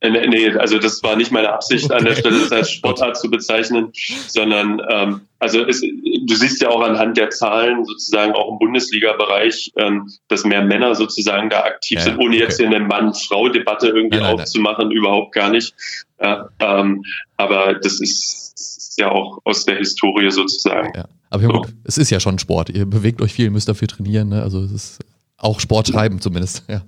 Äh, nee, also das war nicht meine Absicht, an der Stelle das als Sportart zu bezeichnen, sondern ähm, also es, du siehst ja auch anhand der Zahlen sozusagen auch im Bundesliga-Bereich, ähm, dass mehr Männer sozusagen da aktiv ja, sind, ohne okay. jetzt hier eine Mann-Frau-Debatte irgendwie nein, aufzumachen, nein. überhaupt gar nicht. Ja, ähm, aber das ist, ist, ja auch aus der Historie sozusagen. Ja. Aber so. gut, es ist ja schon Sport. Ihr bewegt euch viel, müsst dafür trainieren. Ne? Also es ist auch Sport treiben zumindest. Ja.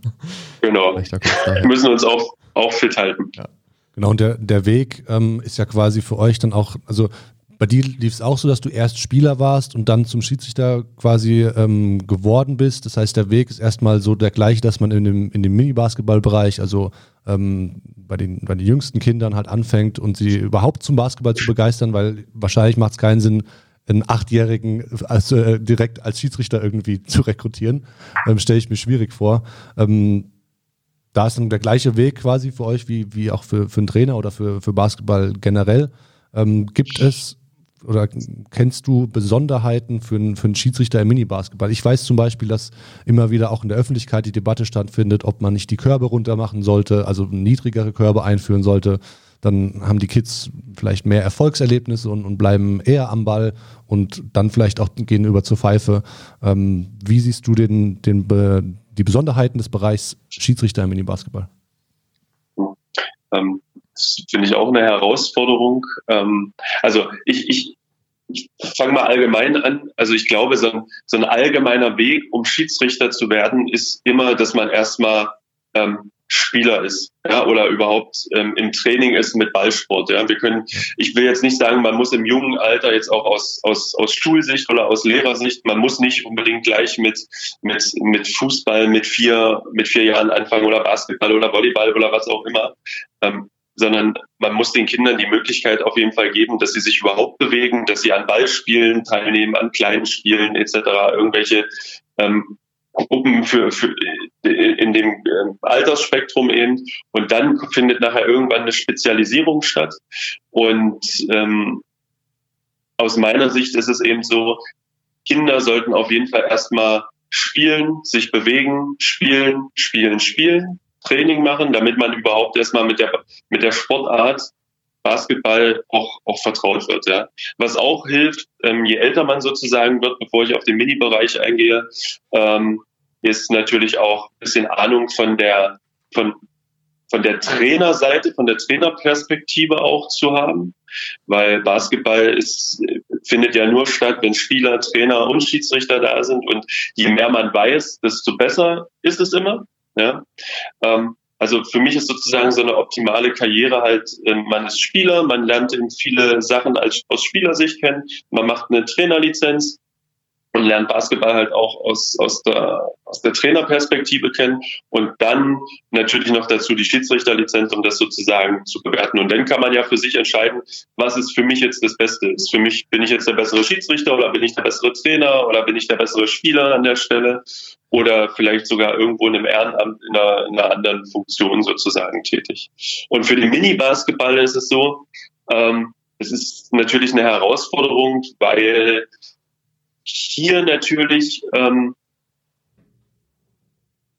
Genau. Wir müssen uns auch auch fit halten. Ja. Genau, und der, der Weg ähm, ist ja quasi für euch dann auch, also bei dir lief es auch so, dass du erst Spieler warst und dann zum Schiedsrichter quasi ähm, geworden bist. Das heißt, der Weg ist erstmal so der gleiche, dass man in dem, in dem Mini-Basketball-Bereich, also ähm, bei, den, bei den jüngsten Kindern halt anfängt und sie überhaupt zum Basketball zu begeistern, weil wahrscheinlich macht es keinen Sinn, einen Achtjährigen also, äh, direkt als Schiedsrichter irgendwie zu rekrutieren. Ähm, Stelle ich mir schwierig vor. Ähm, da ist dann der gleiche Weg quasi für euch wie, wie auch für, für einen Trainer oder für, für Basketball generell. Ähm, gibt es oder kennst du Besonderheiten für einen, für einen Schiedsrichter im Mini-Basketball? Ich weiß zum Beispiel, dass immer wieder auch in der Öffentlichkeit die Debatte stattfindet, ob man nicht die Körbe runter machen sollte, also niedrigere Körbe einführen sollte. Dann haben die Kids vielleicht mehr Erfolgserlebnisse und, und bleiben eher am Ball und dann vielleicht auch gehen über zur Pfeife. Ähm, wie siehst du den, den, die Besonderheiten des Bereichs Schiedsrichter im Mini-Basketball? Ähm, das finde ich auch eine Herausforderung. Ähm, also ich, ich, ich fange mal allgemein an. Also ich glaube, so ein, so ein allgemeiner Weg, um Schiedsrichter zu werden, ist immer, dass man erstmal ähm, Spieler ist, ja, oder überhaupt ähm, im Training ist mit Ballsport. Ja. Wir können, ich will jetzt nicht sagen, man muss im jungen Alter jetzt auch aus, aus, aus Schulsicht oder aus Lehrersicht, man muss nicht unbedingt gleich mit, mit, mit Fußball mit vier, mit vier Jahren anfangen oder Basketball oder Volleyball oder was auch immer. Ähm, sondern man muss den Kindern die Möglichkeit auf jeden Fall geben, dass sie sich überhaupt bewegen, dass sie an Ballspielen teilnehmen, an kleinen Spielen etc., irgendwelche ähm, Gruppen für, für in dem ähm, Altersspektrum eben. Und dann findet nachher irgendwann eine Spezialisierung statt. Und ähm, aus meiner Sicht ist es eben so, Kinder sollten auf jeden Fall erstmal spielen, sich bewegen, spielen, spielen, spielen, Training machen, damit man überhaupt erstmal mit der mit der Sportart Basketball auch, auch vertraut wird. Ja. Was auch hilft, ähm, je älter man sozusagen wird, bevor ich auf den Mini-Bereich eingehe, ähm, ist natürlich auch ein bisschen Ahnung von der, von, von der Trainerseite, von der Trainerperspektive auch zu haben, weil Basketball ist, findet ja nur statt, wenn Spieler, Trainer und Schiedsrichter da sind und je mehr man weiß, desto besser ist es immer. Ja. Ähm, also für mich ist sozusagen so eine optimale Karriere halt, ähm, man ist Spieler, man lernt eben viele Sachen als, aus Spielersicht kennen, man macht eine Trainerlizenz und lernt Basketball halt auch aus, aus, der, aus der Trainerperspektive kennen und dann natürlich noch dazu die Schiedsrichterlizenz, um das sozusagen zu bewerten. Und dann kann man ja für sich entscheiden, was ist für mich jetzt das Beste. Ist für mich, bin ich jetzt der bessere Schiedsrichter oder bin ich der bessere Trainer oder bin ich der bessere Spieler an der Stelle? oder vielleicht sogar irgendwo in einem Ehrenamt in einer, in einer anderen Funktion sozusagen tätig. Und für den Mini-Basketball ist es so, ähm, es ist natürlich eine Herausforderung, weil hier natürlich ähm,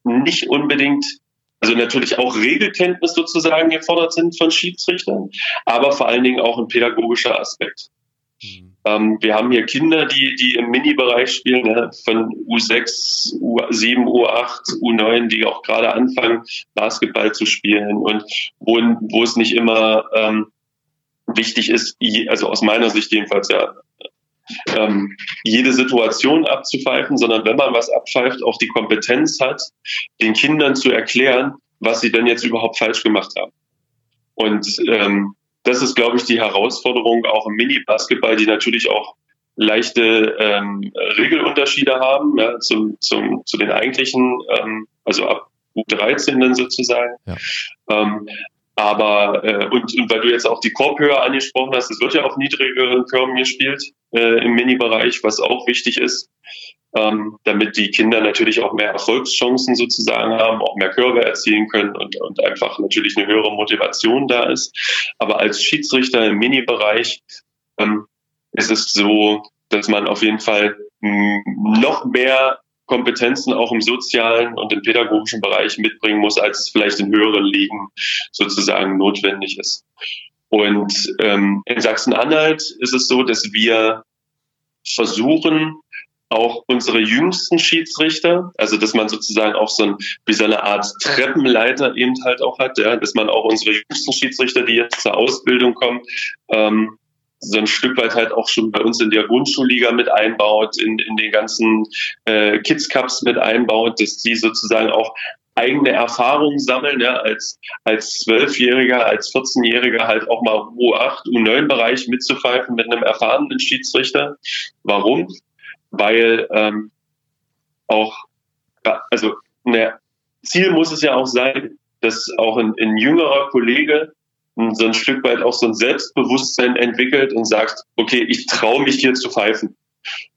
nicht unbedingt, also natürlich auch Regelkenntnis sozusagen gefordert sind von Schiedsrichtern, aber vor allen Dingen auch ein pädagogischer Aspekt. Mhm. Ähm, wir haben hier Kinder, die, die im Mini-Bereich spielen, ja, von U6, U7, U8, U9, die auch gerade anfangen, Basketball zu spielen und wo, wo es nicht immer ähm, wichtig ist, also aus meiner Sicht jedenfalls ja, ähm, jede Situation abzupfeifen, sondern wenn man was abpfeift, auch die Kompetenz hat, den Kindern zu erklären, was sie denn jetzt überhaupt falsch gemacht haben. Und ähm, das ist, glaube ich, die Herausforderung auch im Mini-Basketball, die natürlich auch leichte ähm, Regelunterschiede haben ja, zum, zum, zu den eigentlichen, ähm, also ab U13 dann sozusagen. Ja. Ähm, Aber, äh, und, und weil du jetzt auch die Korbhöhe angesprochen hast, es wird ja auf niedrigeren Körben gespielt äh, im Mini-Bereich, was auch wichtig ist, ähm, damit die Kinder natürlich auch mehr Erfolgschancen sozusagen haben, auch mehr Körbe erzielen können und, und einfach natürlich eine höhere Motivation da ist. Aber als Schiedsrichter im Mini-Bereich ähm, ist es so, dass man auf jeden Fall mh, noch mehr Kompetenzen auch im sozialen und im pädagogischen Bereich mitbringen muss, als es vielleicht in höheren Ligen sozusagen notwendig ist. Und ähm, in Sachsen-Anhalt ist es so, dass wir versuchen, auch unsere jüngsten Schiedsrichter, also dass man sozusagen auch so ein, wie so eine Art Treppenleiter eben halt auch hat, ja, dass man auch unsere jüngsten Schiedsrichter, die jetzt zur Ausbildung kommen, ähm, so ein Stück weit halt auch schon bei uns in der Grundschulliga mit einbaut, in, in den ganzen äh, Kids Cups mit einbaut, dass die sozusagen auch eigene Erfahrungen sammeln, ja, als, als Zwölfjähriger, als 14-Jähriger halt auch mal U8, U9-Bereich mitzupfeifen mit einem erfahrenen Schiedsrichter. Warum? Weil ähm, auch, also ne, Ziel muss es ja auch sein, dass auch ein, ein jüngerer Kollege so ein Stück weit auch so ein Selbstbewusstsein entwickelt und sagt, okay, ich traue mich hier zu pfeifen.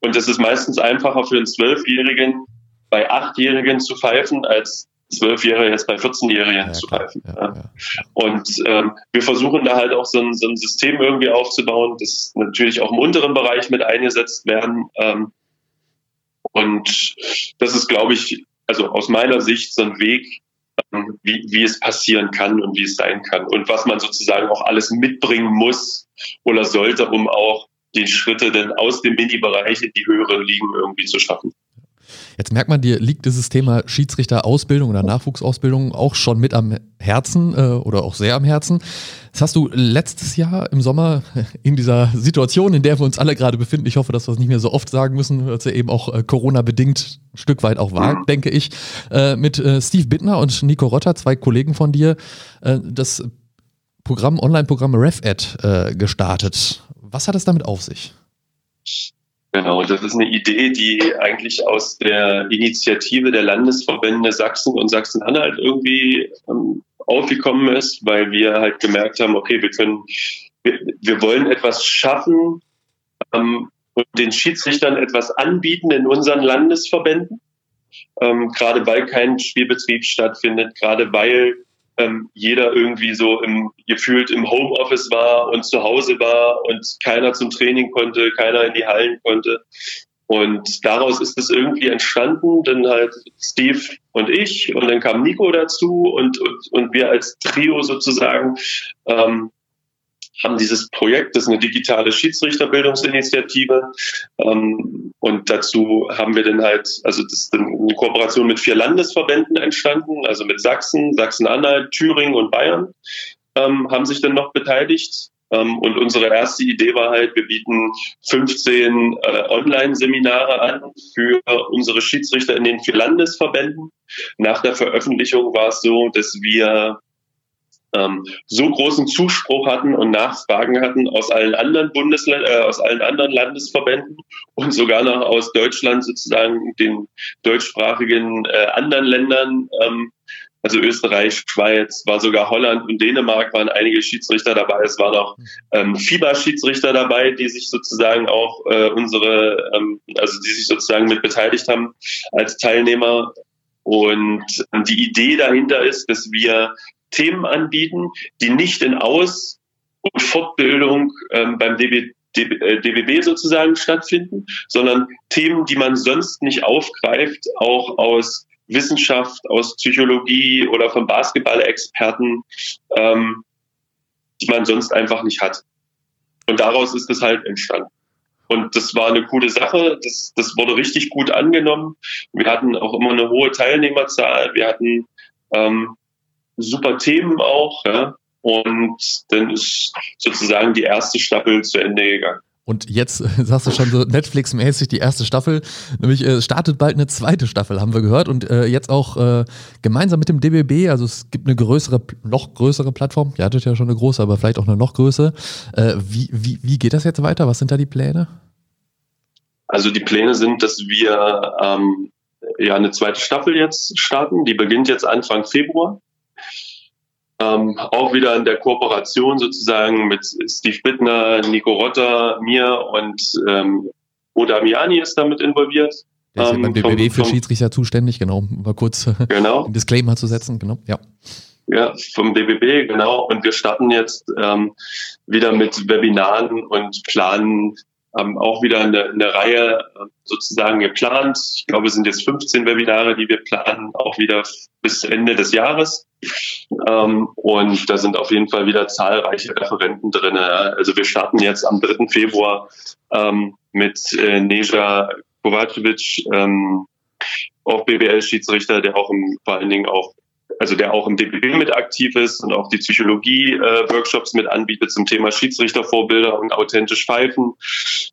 Und das ist meistens einfacher für einen Zwölfjährigen bei Achtjährigen zu pfeifen, als Zwölfjährige jetzt bei 14-Jährigen ja, zu pfeifen. Ja, ja. Und ähm, wir versuchen da halt auch so ein, so ein System irgendwie aufzubauen, das natürlich auch im unteren Bereich mit eingesetzt werden. Ähm, und das ist, glaube ich, also aus meiner Sicht so ein Weg, wie, wie es passieren kann und wie es sein kann und was man sozusagen auch alles mitbringen muss oder sollte, um auch die Schritte dann aus dem Mini-Bereich in die höheren Ligen irgendwie zu schaffen. Jetzt merkt man, dir liegt dieses Thema Schiedsrichterausbildung oder Nachwuchsausbildung auch schon mit am Herzen äh, oder auch sehr am Herzen. Das hast du letztes Jahr im Sommer in dieser Situation, in der wir uns alle gerade befinden, ich hoffe, dass wir es nicht mehr so oft sagen müssen, weil es ja eben auch äh, Corona-bedingt ein Stück weit auch war, denke ich, äh, mit äh, Steve Bittner und Nico Rotter, zwei Kollegen von dir, äh, das Programm, Online-Programm RefEd äh, gestartet. Was hat es damit auf sich? Genau, das ist eine Idee, die eigentlich aus der Initiative der Landesverbände Sachsen und Sachsen-Anhalt irgendwie ähm, aufgekommen ist, weil wir halt gemerkt haben, okay, wir können, wir, wir wollen etwas schaffen ähm, und den Schiedsrichtern etwas anbieten in unseren Landesverbänden, ähm, gerade weil kein Spielbetrieb stattfindet, gerade weil ähm, jeder irgendwie so im, gefühlt im Homeoffice war und zu Hause war und keiner zum Training konnte, keiner in die Hallen konnte. Und daraus ist es irgendwie entstanden, dann halt Steve und ich und dann kam Nico dazu und, und, und wir als Trio sozusagen ähm, haben dieses Projekt, das ist eine digitale Schiedsrichterbildungsinitiative. Ähm, und dazu haben wir dann halt, also das ist eine Kooperation mit vier Landesverbänden entstanden, also mit Sachsen, Sachsen-Anhalt, Thüringen und Bayern ähm, haben sich dann noch beteiligt. Ähm, und unsere erste Idee war halt, wir bieten 15 äh, Online-Seminare an für unsere Schiedsrichter in den vier Landesverbänden. Nach der Veröffentlichung war es so, dass wir ähm, so großen Zuspruch hatten und Nachfragen hatten aus allen anderen Bundesländern, äh, aus allen anderen Landesverbänden und sogar noch aus Deutschland sozusagen den deutschsprachigen äh, anderen Ländern, ähm, also Österreich, Schweiz, war sogar Holland und Dänemark waren einige Schiedsrichter dabei. Es waren auch ähm, FIBA-Schiedsrichter dabei, die sich sozusagen auch äh, unsere, ähm, also die sich sozusagen mit beteiligt haben als Teilnehmer. Und die Idee dahinter ist, dass wir Themen anbieten, die nicht in Aus- und Fortbildung ähm, beim DB, DBB äh, sozusagen stattfinden, sondern Themen, die man sonst nicht aufgreift, auch aus Wissenschaft, aus Psychologie oder von Basketball-Experten, ähm, die man sonst einfach nicht hat. Und daraus ist es halt entstanden. Und das war eine coole Sache. Das, das wurde richtig gut angenommen. Wir hatten auch immer eine hohe Teilnehmerzahl. Wir hatten ähm, super Themen auch. Ja? Und dann ist sozusagen die erste Staffel zu Ende gegangen. Und jetzt sagst du schon so Netflix-mäßig die erste Staffel, nämlich äh, startet bald eine zweite Staffel, haben wir gehört. Und äh, jetzt auch äh, gemeinsam mit dem DBB, also es gibt eine größere, noch größere Plattform. Ihr hattet ja schon eine große, aber vielleicht auch eine noch größere. Äh, wie, wie, wie geht das jetzt weiter? Was sind da die Pläne? Also die Pläne sind, dass wir ähm, ja eine zweite Staffel jetzt starten. Die beginnt jetzt Anfang Februar. Ähm, auch wieder in der Kooperation sozusagen mit Steve Bittner, Nico Rotter, mir und ähm, Oda Miani ist damit involviert. Der ist ja beim BBB ähm, für Schiedsrichter zuständig, genau, mal kurz genau. einen Disclaimer zu setzen, genau, ja. Ja, vom DBB, genau. Und wir starten jetzt ähm, wieder mit Webinaren und planen haben auch wieder eine, eine Reihe äh, sozusagen geplant. Ich glaube, es sind jetzt 15 Webinare, die wir planen, auch wieder bis Ende des Jahres. Ähm, und da sind auf jeden Fall wieder zahlreiche Referenten drin. Also wir starten jetzt am 3. Februar ähm, mit äh, Neja Kovacevic, ähm, auch BWL-Schiedsrichter, der auch im, vor allen Dingen auch also der auch im DBB mit aktiv ist und auch die Psychologie-Workshops äh, mit anbietet zum Thema Schiedsrichtervorbilder und authentisch pfeifen.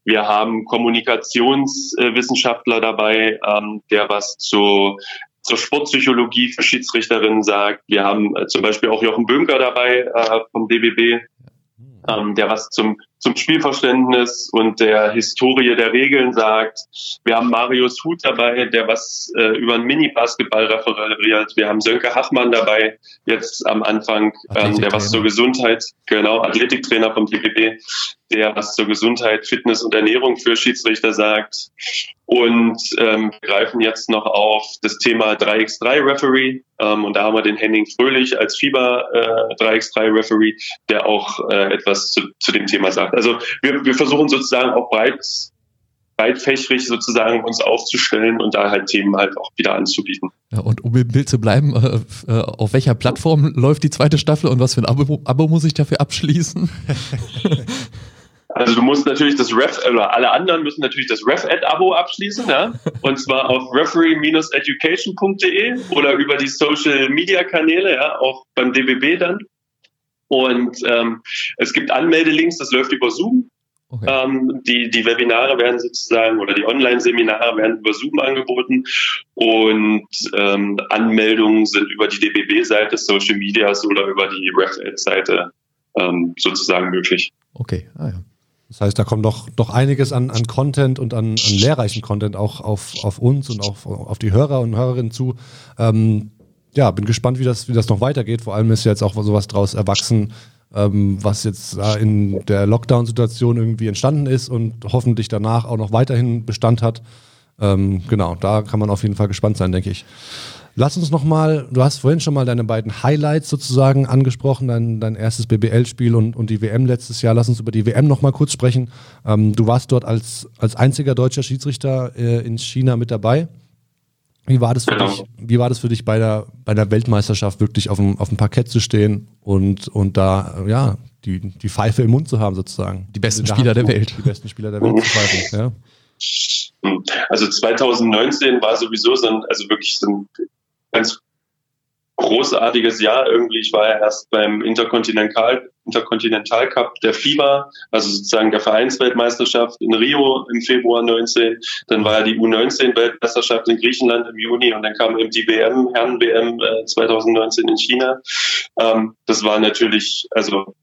Wir haben Kommunikationswissenschaftler dabei, ähm, der was zu zur Sportpsychologie für Schiedsrichterinnen sagt. Wir haben äh, zum Beispiel auch Jochen Böhmker dabei äh, vom DBB, ähm, der was zum, zum Spielverständnis und der Historie der Regeln sagt. Wir haben Marius Huth dabei, der was äh, über einen Mini-Basketball referiert. Wir haben Sönke Hachmann dabei, jetzt am Anfang, ähm, der was zur Gesundheit, genau, Athletiktrainer vom DBB, der was zur Gesundheit, Fitness und Ernährung für Schiedsrichter sagt. Und ähm, wir greifen jetzt noch auf das Thema 3x3 Referee. Ähm, und da haben wir den Henning Fröhlich als Fieber äh, 3x3 Referee, der auch äh, etwas zu, zu dem Thema sagt. Also wir, wir versuchen sozusagen auch breit breitfächrig sozusagen uns aufzustellen und da halt Themen halt auch wieder anzubieten. Ja, und um im Bild zu bleiben, äh, äh, auf welcher Plattform läuft die zweite Staffel und was für ein Abo, Abo muss ich dafür abschließen? Also du musst natürlich das Ref, oder alle anderen müssen natürlich das Ref-Ad-Abo abschließen, ja? Und zwar auf referee-education.de oder über die Social-Media-Kanäle, ja, auch beim DBB dann. Und ähm, es gibt Anmeldelinks, das läuft über Zoom. Okay. Ähm, die, die Webinare werden sozusagen oder die Online-Seminare werden über Zoom angeboten und ähm, Anmeldungen sind über die DBB-Seite, Social Medias oder über die RefAd-Seite ähm, sozusagen möglich. Okay, ah ja. Das heißt, da kommt doch, doch einiges an, an Content und an, an lehrreichen Content auch auf, auf uns und auch auf die Hörer und Hörerinnen zu. Ähm, ja, bin gespannt, wie das, wie das noch weitergeht. Vor allem ist jetzt auch sowas draus erwachsen, ähm, was jetzt in der Lockdown-Situation irgendwie entstanden ist und hoffentlich danach auch noch weiterhin Bestand hat. Ähm, genau, da kann man auf jeden Fall gespannt sein, denke ich. Lass uns nochmal, du hast vorhin schon mal deine beiden Highlights sozusagen angesprochen, dein, dein erstes BBL-Spiel und, und die WM letztes Jahr. Lass uns über die WM nochmal kurz sprechen. Ähm, du warst dort als, als einziger deutscher Schiedsrichter äh, in China mit dabei. Wie war das für genau. dich, wie war das für dich bei der, bei der Weltmeisterschaft wirklich auf dem, auf dem Parkett zu stehen und, und da, ja, die, die Pfeife im Mund zu haben sozusagen? Die besten Spieler der Welt. Die besten Spieler der Welt zu pfeifen, ja. Also 2019 war sowieso so ein, also wirklich so ein ganz großartiges Jahr irgendwie. Ich war ja erst beim Interkontinental, Interkontinental Cup der FIBA, also sozusagen der Vereinsweltmeisterschaft in Rio im Februar 19. Dann war ja die U19-Weltmeisterschaft in Griechenland im Juni und dann kam eben die WM, Herren-WM äh, 2019 in China. Ähm, das war natürlich, also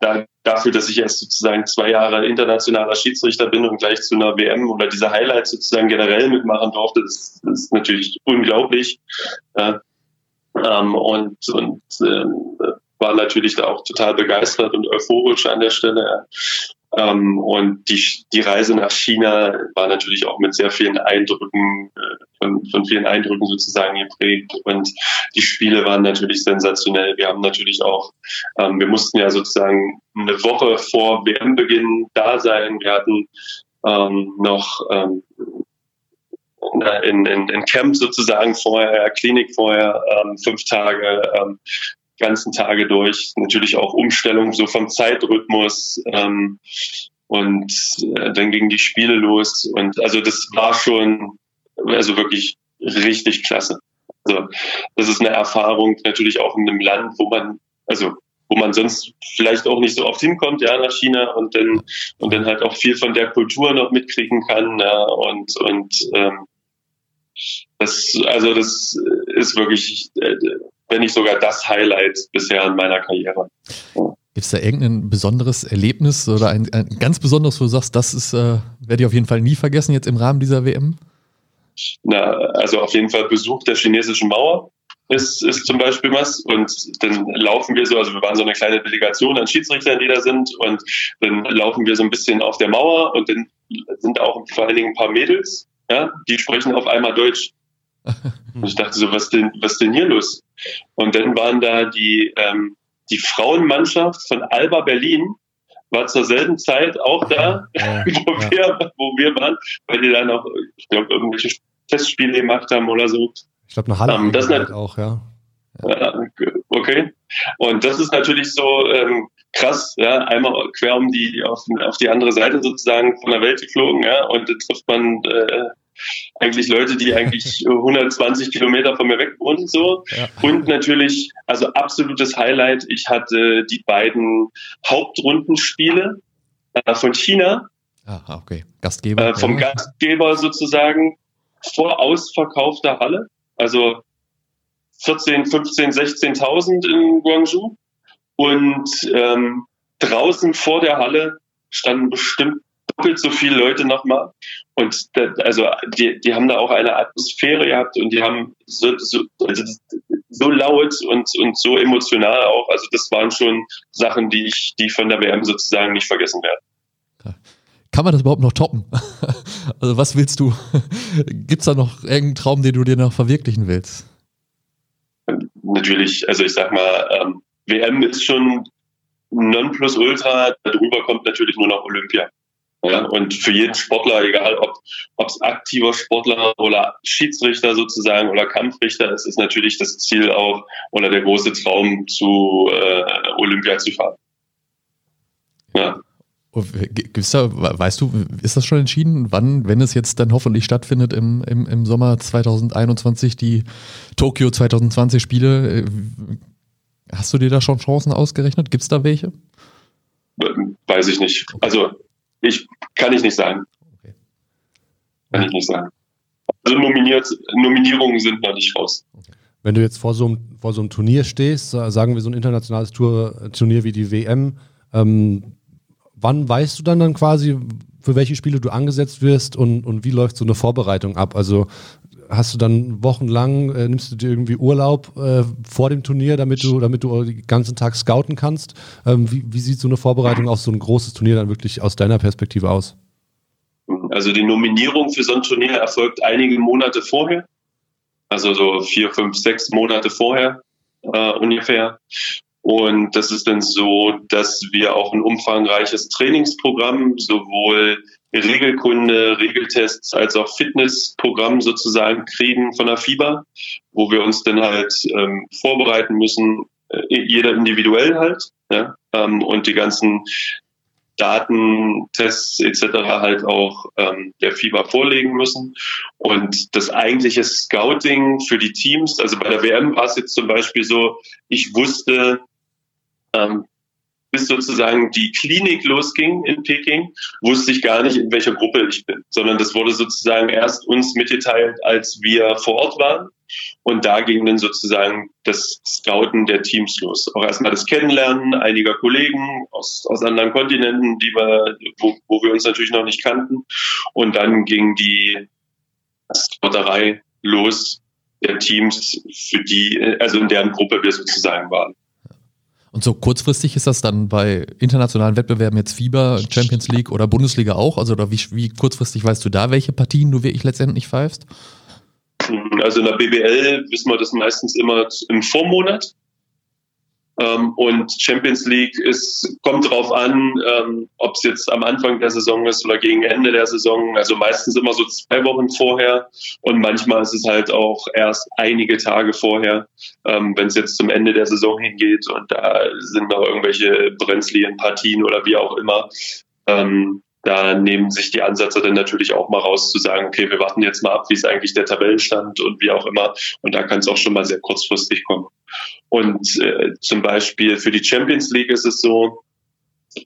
da, dafür, dass ich erst sozusagen zwei Jahre internationaler Schiedsrichter bin und gleich zu einer WM oder diese Highlights sozusagen generell mitmachen durfte, das, das ist natürlich unglaublich. Ja. Ähm, und und ähm, war natürlich da auch total begeistert und euphorisch an der Stelle. Ähm, und die, die Reise nach China war natürlich auch mit sehr vielen Eindrücken, äh, von, von vielen Eindrücken sozusagen geprägt. Und die Spiele waren natürlich sensationell. Wir haben natürlich auch, ähm, wir mussten ja sozusagen eine Woche vor WM-Beginn da sein. Wir hatten ähm, noch ähm, in, in, in Camp sozusagen vorher, Klinik vorher, ähm, fünf Tage ähm, ganzen Tage durch. Natürlich auch Umstellung so vom Zeitrhythmus. Ähm, und äh, dann gingen die Spiele los. Und also das war schon, also wirklich richtig klasse. Also das ist eine Erfahrung natürlich auch in einem Land, wo man, also wo man sonst vielleicht auch nicht so oft hinkommt, ja, nach China und dann und dann halt auch viel von der Kultur noch mitkriegen kann, ja, und und ähm, das, also das ist wirklich äh, wenn nicht sogar das Highlight bisher in meiner Karriere. Gibt es da irgendein besonderes Erlebnis oder ein, ein, ganz besonderes, wo du sagst, das ist, äh, werde ich auf jeden Fall nie vergessen jetzt im Rahmen dieser WM? Na, also auf jeden Fall Besuch der chinesischen Mauer. ist, ist zum Beispiel was. Und dann laufen wir so, also wir waren so eine kleine Delegation an Schiedsrichtern, die da sind. Und dann laufen wir so ein bisschen auf der Mauer und dann sind auch vor allen Dingen ein paar Mädels, ja, die sprechen auf einmal Deutsch. Und ich dachte so, was denn, was denn hier los? Und dann waren da die, ähm, die Frauenmannschaft von Alba Berlin, war zur selben Zeit auch da, ja, wo, ja. wir, wo wir waren, weil die dann auch, ich glaube, irgendwelche Testspiele gemacht haben oder so. Ich glaube, eine Halle ähm, das halt auch, ja. Okay. Und das ist natürlich so ähm, krass, ja, einmal quer um die auf, auf die andere Seite sozusagen von der Welt geflogen, ja, und da trifft man äh, eigentlich Leute, die eigentlich 120 Kilometer von mir weg wohnen, so. Ja. Und natürlich, also absolutes Highlight, ich hatte die beiden Hauptrundenspiele äh, von China. Ah, okay. Gastgeber. Äh, vom ja. Gastgeber sozusagen vor ausverkaufter Halle. Also 14, 15, 16.000 in Guangzhou. Und ähm, draußen vor der Halle standen bestimmt doppelt so viele Leute nochmal. Und da, also die, die haben da auch eine Atmosphäre gehabt und die haben so, so, also so laut und, und so emotional auch. Also das waren schon Sachen, die ich, die von der WM sozusagen nicht vergessen werden. Kann man das überhaupt noch toppen? Also was willst du? Gibt es da noch irgendeinen Traum, den du dir noch verwirklichen willst? Natürlich, also ich sag mal, ähm, WM ist schon Nonplusultra, darüber kommt natürlich nur noch Olympia. Ja, und für jeden Sportler, egal ob es aktiver Sportler oder Schiedsrichter sozusagen oder Kampfrichter ist, ist natürlich das Ziel auch oder der große Traum zu äh, Olympia zu fahren. Ja. Oh, gibt's da, weißt du, ist das schon entschieden, wann, wenn es jetzt dann hoffentlich stattfindet im, im, im Sommer 2021, die Tokio 2020 Spiele, äh, hast du dir da schon Chancen ausgerechnet? Gibt es da welche? Weiß ich nicht. Also ich kann ich nicht sagen. Okay. Kann ich nicht sagen. Also nominiert, Nominierungen sind noch nicht raus. Okay. Wenn du jetzt vor so, einem, vor so einem Turnier stehst, sagen wir so ein internationales Tour, Turnier wie die WM, ähm, wann weißt du dann dann quasi, für welche Spiele du angesetzt wirst und, und wie läuft so eine Vorbereitung ab? Also hast du dann wochenlang, äh, nimmst du dir irgendwie Urlaub äh, vor dem Turnier, damit du, damit du den ganzen Tag scouten kannst? Ähm, wie, wie sieht so eine Vorbereitung auf so ein großes Turnier dann wirklich aus deiner Perspektive aus? Also die Nominierung für so ein Turnier erfolgt einige Monate vorher. Also so vier, fünf, sechs Monate vorher äh, ungefähr. Und das ist dann so, dass wir auch ein umfangreiches Trainingsprogramm sowohl Regelkunde, Regeltests als auch Fitnessprogramm sozusagen kriegen von der FIBA, wo wir uns dann halt ähm, vorbereiten müssen, äh, jeder individuell halt, ja, ähm, und die ganzen Daten, Tests etc. halt auch ähm, der FIBA vorlegen müssen. Und das eigentliche Scouting für die Teams, also bei der WM war es jetzt zum Beispiel so, ich wusste, ähm, bis sozusagen die Klinik losging in Peking, wusste ich gar nicht, in welcher Gruppe ich bin, sondern das wurde sozusagen erst uns mitgeteilt, als wir vor Ort waren. Und da ging dann sozusagen das Scouten der Teams los. Auch erstmal das Kennenlernen einiger Kollegen aus, aus anderen Kontinenten, die wir, wo, wo wir uns natürlich noch nicht kannten. Und dann ging die Scouterei los der Teams, für die, also in deren Gruppe wir sozusagen waren. Und so kurzfristig ist das dann bei internationalen Wettbewerben jetzt FIBA, Champions League oder Bundesliga auch? Also oder wie, wie kurzfristig weißt du da, welche Partien du wirklich letztendlich pfeifst? Also in der BBL wissen wir das meistens immer im Vormonat. Ähm, und Champions League ist, kommt drauf an, ähm, ob es jetzt am Anfang der Saison ist oder gegen Ende der Saison. Also meistens immer so zwei Wochen vorher und manchmal ist es halt auch erst einige Tage vorher, ähm, wenn es jetzt zum Ende der Saison hingeht und da sind noch irgendwelche brenzligen Partien oder wie auch immer. Ähm, da nehmen sich die Ansätze dann natürlich auch mal raus zu sagen, okay, wir warten jetzt mal ab, wie ist eigentlich der Tabellenstand und wie auch immer. Und da kann es auch schon mal sehr kurzfristig kommen. Und äh, zum Beispiel für die Champions League ist es so,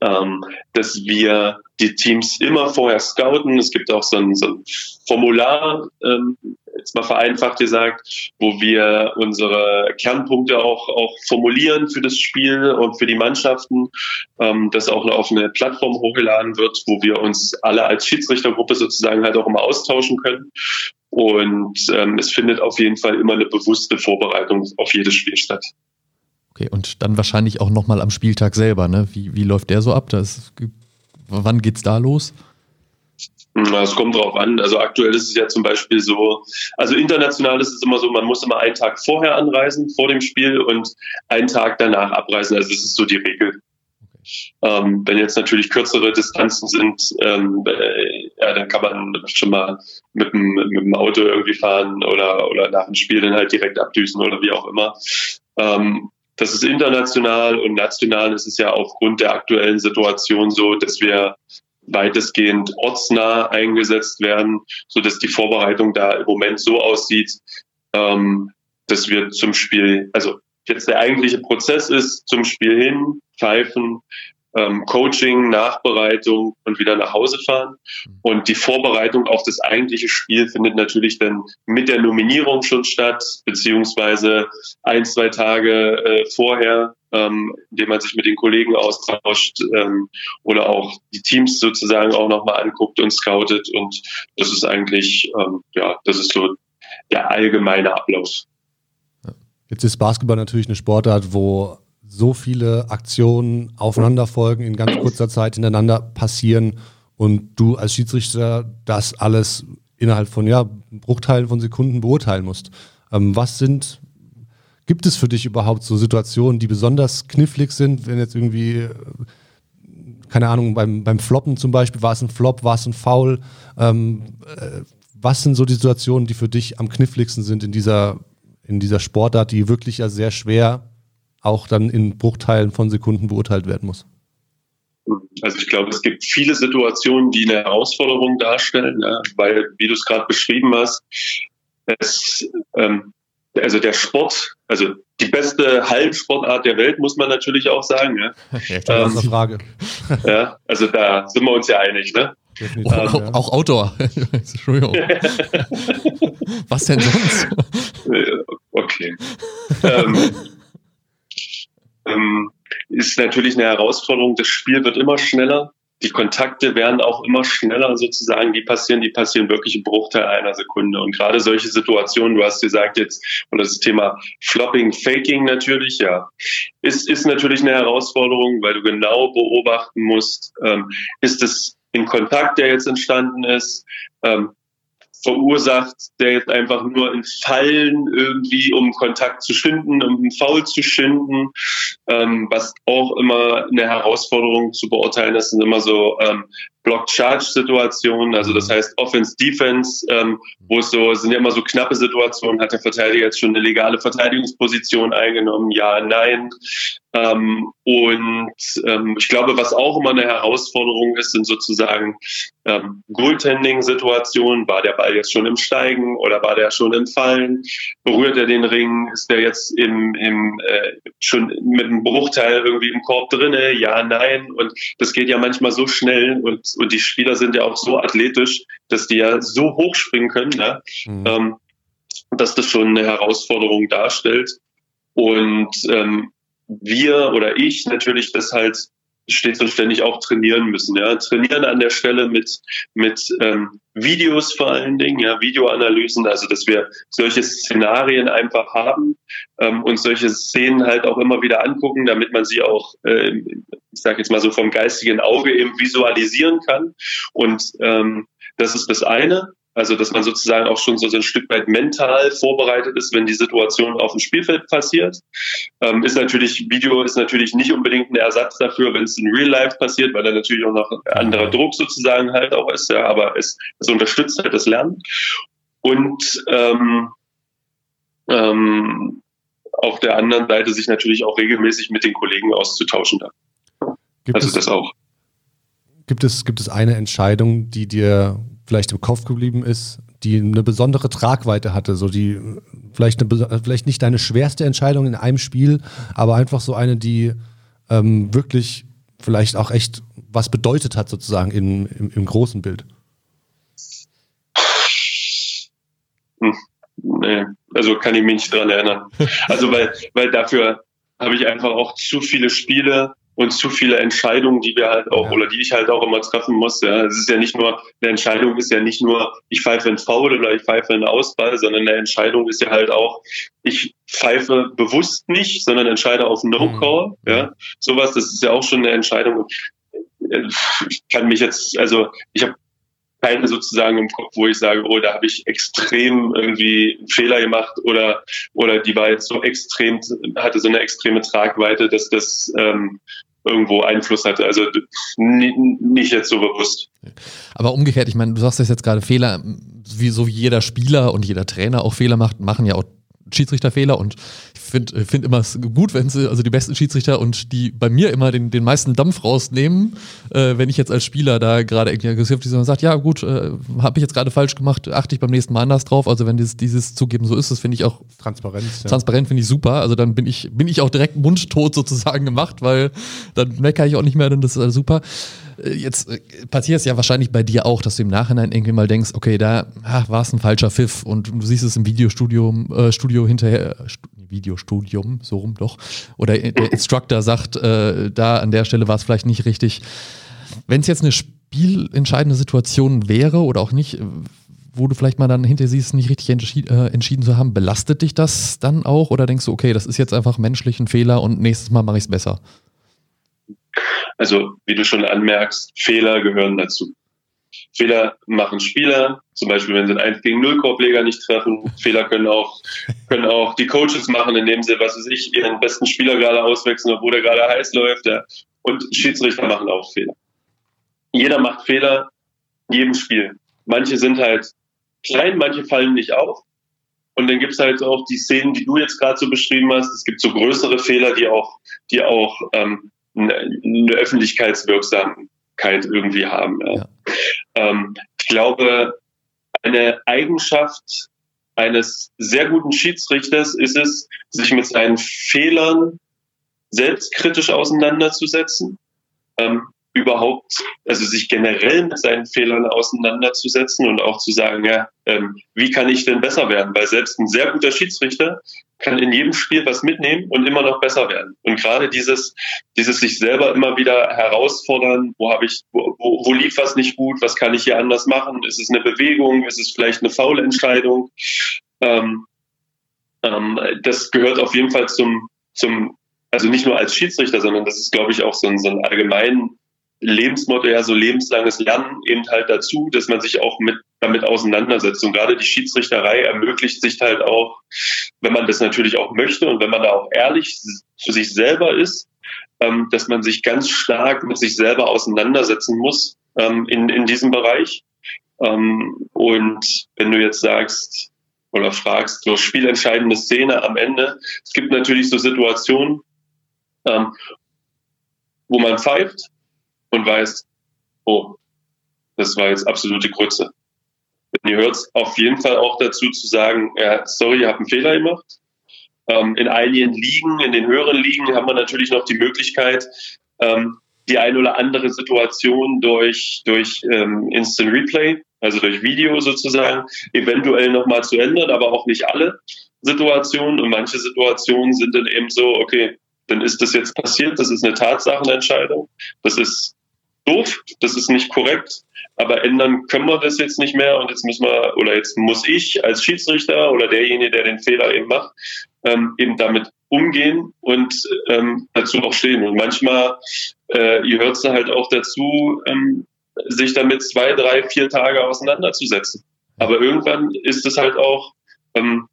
ähm, dass wir die Teams immer vorher scouten. Es gibt auch so ein, so ein Formular, ähm, jetzt mal vereinfacht gesagt, wo wir unsere Kernpunkte auch, auch formulieren für das Spiel und für die Mannschaften, ähm, das auch auf eine Plattform hochgeladen wird, wo wir uns alle als Schiedsrichtergruppe sozusagen halt auch immer austauschen können. Und ähm, es findet auf jeden Fall immer eine bewusste Vorbereitung auf jedes Spiel statt. Okay, und dann wahrscheinlich auch nochmal am Spieltag selber, ne? Wie, wie läuft der so ab? Das, wann geht's da los? Es kommt drauf an. Also aktuell ist es ja zum Beispiel so, also international ist es immer so, man muss immer einen Tag vorher anreisen, vor dem Spiel und einen Tag danach abreisen. Also das ist so die Regel. Ähm, wenn jetzt natürlich kürzere Distanzen sind, ähm, äh, ja, dann kann man schon mal mit dem, mit dem Auto irgendwie fahren oder, oder nach dem Spiel dann halt direkt abdüsen oder wie auch immer. Ähm, das ist international und national ist es ja aufgrund der aktuellen Situation so, dass wir weitestgehend ortsnah eingesetzt werden, so dass die Vorbereitung da im Moment so aussieht, ähm, dass wir zum Spiel, also jetzt der eigentliche Prozess ist zum Spiel hin, pfeifen, ähm, Coaching, Nachbereitung und wieder nach Hause fahren. Und die Vorbereitung auf das eigentliche Spiel findet natürlich dann mit der Nominierung schon statt, beziehungsweise ein, zwei Tage äh, vorher, ähm, indem man sich mit den Kollegen austauscht ähm, oder auch die Teams sozusagen auch nochmal anguckt und scoutet. Und das ist eigentlich, ähm, ja, das ist so der allgemeine Ablauf. Jetzt ist Basketball natürlich eine Sportart, wo so viele Aktionen aufeinander folgen, in ganz kurzer Zeit hintereinander passieren und du als Schiedsrichter das alles innerhalb von ja, Bruchteilen von Sekunden beurteilen musst. Ähm, was sind, gibt es für dich überhaupt so Situationen, die besonders knifflig sind, wenn jetzt irgendwie, äh, keine Ahnung, beim, beim Floppen zum Beispiel, war es ein Flop, war es ein Foul? Ähm, äh, was sind so die Situationen, die für dich am kniffligsten sind in dieser, in dieser Sportart, die wirklich ja sehr schwer auch dann in Bruchteilen von Sekunden beurteilt werden muss? Also ich glaube, es gibt viele Situationen, die eine Herausforderung darstellen, ja, weil, wie du es gerade beschrieben hast, es, ähm, also der Sport, also die beste Hallensportart der Welt, muss man natürlich auch sagen. Ja, ja ähm, Frage. ja, also da sind wir uns ja einig, ne? Oh, auch, auch Outdoor. Entschuldigung. Was denn sonst? Okay. ähm, ähm, ist natürlich eine Herausforderung. Das Spiel wird immer schneller. Die Kontakte werden auch immer schneller sozusagen. Die passieren, die passieren wirklich im Bruchteil einer Sekunde. Und gerade solche Situationen, du hast gesagt jetzt, und das Thema Flopping, Faking natürlich, ja, ist, ist natürlich eine Herausforderung, weil du genau beobachten musst, ähm, ist es ein Kontakt, der jetzt entstanden ist, ähm, verursacht, der jetzt einfach nur in Fallen irgendwie, um Kontakt zu schinden, um einen Foul zu schinden, ähm, was auch immer eine Herausforderung zu beurteilen ist, sind immer so ähm, Block-Charge-Situationen, also das mhm. heißt Offense-Defense, ähm, wo es so, sind ja immer so knappe Situationen, hat der Verteidiger jetzt schon eine legale Verteidigungsposition eingenommen, ja, nein. Ähm, und ähm, ich glaube, was auch immer eine Herausforderung ist, sind sozusagen ähm, Goaltending-Situationen. War der Ball jetzt schon im Steigen oder war der schon im Fallen? Berührt er den Ring? Ist der jetzt im, im äh, schon mit einem Bruchteil irgendwie im Korb drinne? Ja, nein. Und das geht ja manchmal so schnell und und, die Spieler sind ja auch so athletisch, dass die ja so hoch springen können, ne? Mhm. Ähm, dass das schon eine Herausforderung darstellt. Und ähm, wir oder ich natürlich das halt stets und ständig auch trainieren müssen. Ja, trainieren an der Stelle mit mit ähm, Videos vor allen Dingen, ja, Videoanalysen, also dass wir solche Szenarien einfach haben ähm, und solche Szenen halt auch immer wieder angucken, damit man sie auch, äh, ich sage jetzt mal so vom geistigen Auge eben visualisieren kann. Und ähm, das ist das eine. Also, dass man sozusagen auch schon so, ein Stück weit mental vorbereitet ist, wenn die Situation auf dem Spielfeld passiert. Ähm, ist natürlich, Video ist natürlich nicht unbedingt ein Ersatz dafür, wenn es in Real Life passiert, weil da natürlich auch noch anderer Druck sozusagen halt auch ist, ja, aber es, es unterstützt halt das Lernen. Und ähm, ähm, auf der anderen Seite sich natürlich auch regelmäßig mit den Kollegen auszutauschen da. Gibt also es, das auch. Gibt es, gibt es eine Entscheidung, die dir vielleicht im Kopf geblieben ist, die eine besondere Tragweite hatte, so die vielleicht, eine, vielleicht nicht deine schwerste Entscheidung in einem Spiel, aber einfach so eine, die ähm, wirklich vielleicht auch echt was bedeutet hat sozusagen in, im, im großen Bild? Hm, nee, also kann ich mich nicht dran erinnern. Also weil, weil dafür habe ich einfach auch zu viele Spiele und zu viele Entscheidungen, die wir halt auch ja. oder die ich halt auch immer treffen muss. Ja, es ist ja nicht nur eine Entscheidung ist ja nicht nur ich pfeife einen Foul oder ich pfeife einen Ausball, sondern eine Entscheidung ist ja halt auch ich pfeife bewusst nicht, sondern entscheide auf No Call. Mhm. Ja, sowas, das ist ja auch schon eine Entscheidung. Ich kann mich jetzt, also ich habe keine sozusagen im Kopf, wo ich sage, oh, da habe ich extrem irgendwie einen Fehler gemacht oder oder die war jetzt so extrem, hatte so eine extreme Tragweite, dass das ähm, irgendwo Einfluss hatte. Also nicht jetzt so bewusst. Aber umgekehrt, ich meine, du sagst das jetzt gerade Fehler, wie so wie jeder Spieler und jeder Trainer auch Fehler macht, machen ja auch Schiedsrichterfehler und ich finde find immer gut, wenn sie, also die besten Schiedsrichter und die bei mir immer den, den meisten Dampf rausnehmen, äh, wenn ich jetzt als Spieler da gerade irgendwie aggressiv und sagt, ja gut, äh, habe ich jetzt gerade falsch gemacht, achte ich beim nächsten Mal anders drauf. Also wenn dieses, dieses Zugeben so ist, das finde ich auch Transparenz. Ja. Transparent finde ich super. Also dann bin ich, bin ich auch direkt mundtot sozusagen gemacht, weil dann meckere ich auch nicht mehr, dann das ist alles super. Äh, jetzt äh, passiert es ja wahrscheinlich bei dir auch, dass du im Nachhinein irgendwie mal denkst, okay, da war es ein falscher Pfiff und du siehst es im Videostudium, äh, Studio hinterher, äh, Videostudium, so rum doch, oder der Instructor sagt, äh, da an der Stelle war es vielleicht nicht richtig. Wenn es jetzt eine spielentscheidende Situation wäre oder auch nicht, wo du vielleicht mal dann hinter siehst, nicht richtig entschied, äh, entschieden zu haben, belastet dich das dann auch oder denkst du, okay, das ist jetzt einfach menschlich ein Fehler und nächstes Mal mache ich es besser? Also, wie du schon anmerkst, Fehler gehören dazu. Fehler machen Spieler, zum Beispiel, wenn sie einen 1 gegen 0 Korbleger nicht treffen. Fehler können auch, können auch die Coaches machen, indem sie, was weiß ich, ihren besten Spieler gerade auswechseln, obwohl der gerade heiß läuft. Ja. Und Schiedsrichter machen auch Fehler. Jeder macht Fehler in jedem Spiel. Manche sind halt klein, manche fallen nicht auf. Und dann gibt es halt auch die Szenen, die du jetzt gerade so beschrieben hast. Es gibt so größere Fehler, die auch, die auch ähm, eine Öffentlichkeitswirksamkeit irgendwie haben. Ja. Ähm, ich glaube, eine Eigenschaft eines sehr guten Schiedsrichters ist es, sich mit seinen Fehlern selbstkritisch auseinanderzusetzen, ähm, überhaupt, also sich generell mit seinen Fehlern auseinanderzusetzen und auch zu sagen, ja, ähm, wie kann ich denn besser werden? Weil selbst ein sehr guter Schiedsrichter kann in jedem Spiel was mitnehmen und immer noch besser werden. Und gerade dieses, dieses sich selber immer wieder herausfordern, wo habe ich, wo, wo, lief was nicht gut, was kann ich hier anders machen? Ist es eine Bewegung? Ist es vielleicht eine faule Entscheidung? Ähm, ähm, das gehört auf jeden Fall zum, zum, also nicht nur als Schiedsrichter, sondern das ist, glaube ich, auch so ein, so ein allgemein Lebensmotto, ja, so lebenslanges Lernen eben halt dazu, dass man sich auch mit, damit auseinandersetzt. Und gerade die Schiedsrichterei ermöglicht sich halt auch, wenn man das natürlich auch möchte und wenn man da auch ehrlich zu sich selber ist, ähm, dass man sich ganz stark mit sich selber auseinandersetzen muss ähm, in, in diesem Bereich. Ähm, und wenn du jetzt sagst oder fragst, so spielentscheidende Szene am Ende, es gibt natürlich so Situationen, ähm, wo man pfeift und weiß, oh, das war jetzt absolute Grütze. Ihr hört auf jeden Fall auch dazu zu sagen, ja, sorry, ihr habt einen Fehler gemacht. Ähm, in einigen Ligen, in den höheren Ligen, haben wir natürlich noch die Möglichkeit, ähm, die eine oder andere Situation durch, durch ähm, Instant Replay, also durch Video sozusagen, eventuell nochmal zu ändern, aber auch nicht alle Situationen. Und manche Situationen sind dann eben so, okay, dann ist das jetzt passiert, das ist eine Tatsachenentscheidung, das ist doof, das ist nicht korrekt, aber ändern können wir das jetzt nicht mehr und jetzt müssen wir, oder jetzt muss ich als Schiedsrichter oder derjenige, der den Fehler eben macht, ähm, eben damit umgehen und ähm, dazu auch stehen. Und manchmal, äh, ihr hört es halt auch dazu, ähm, sich damit zwei, drei, vier Tage auseinanderzusetzen. Aber irgendwann ist es halt auch ähm,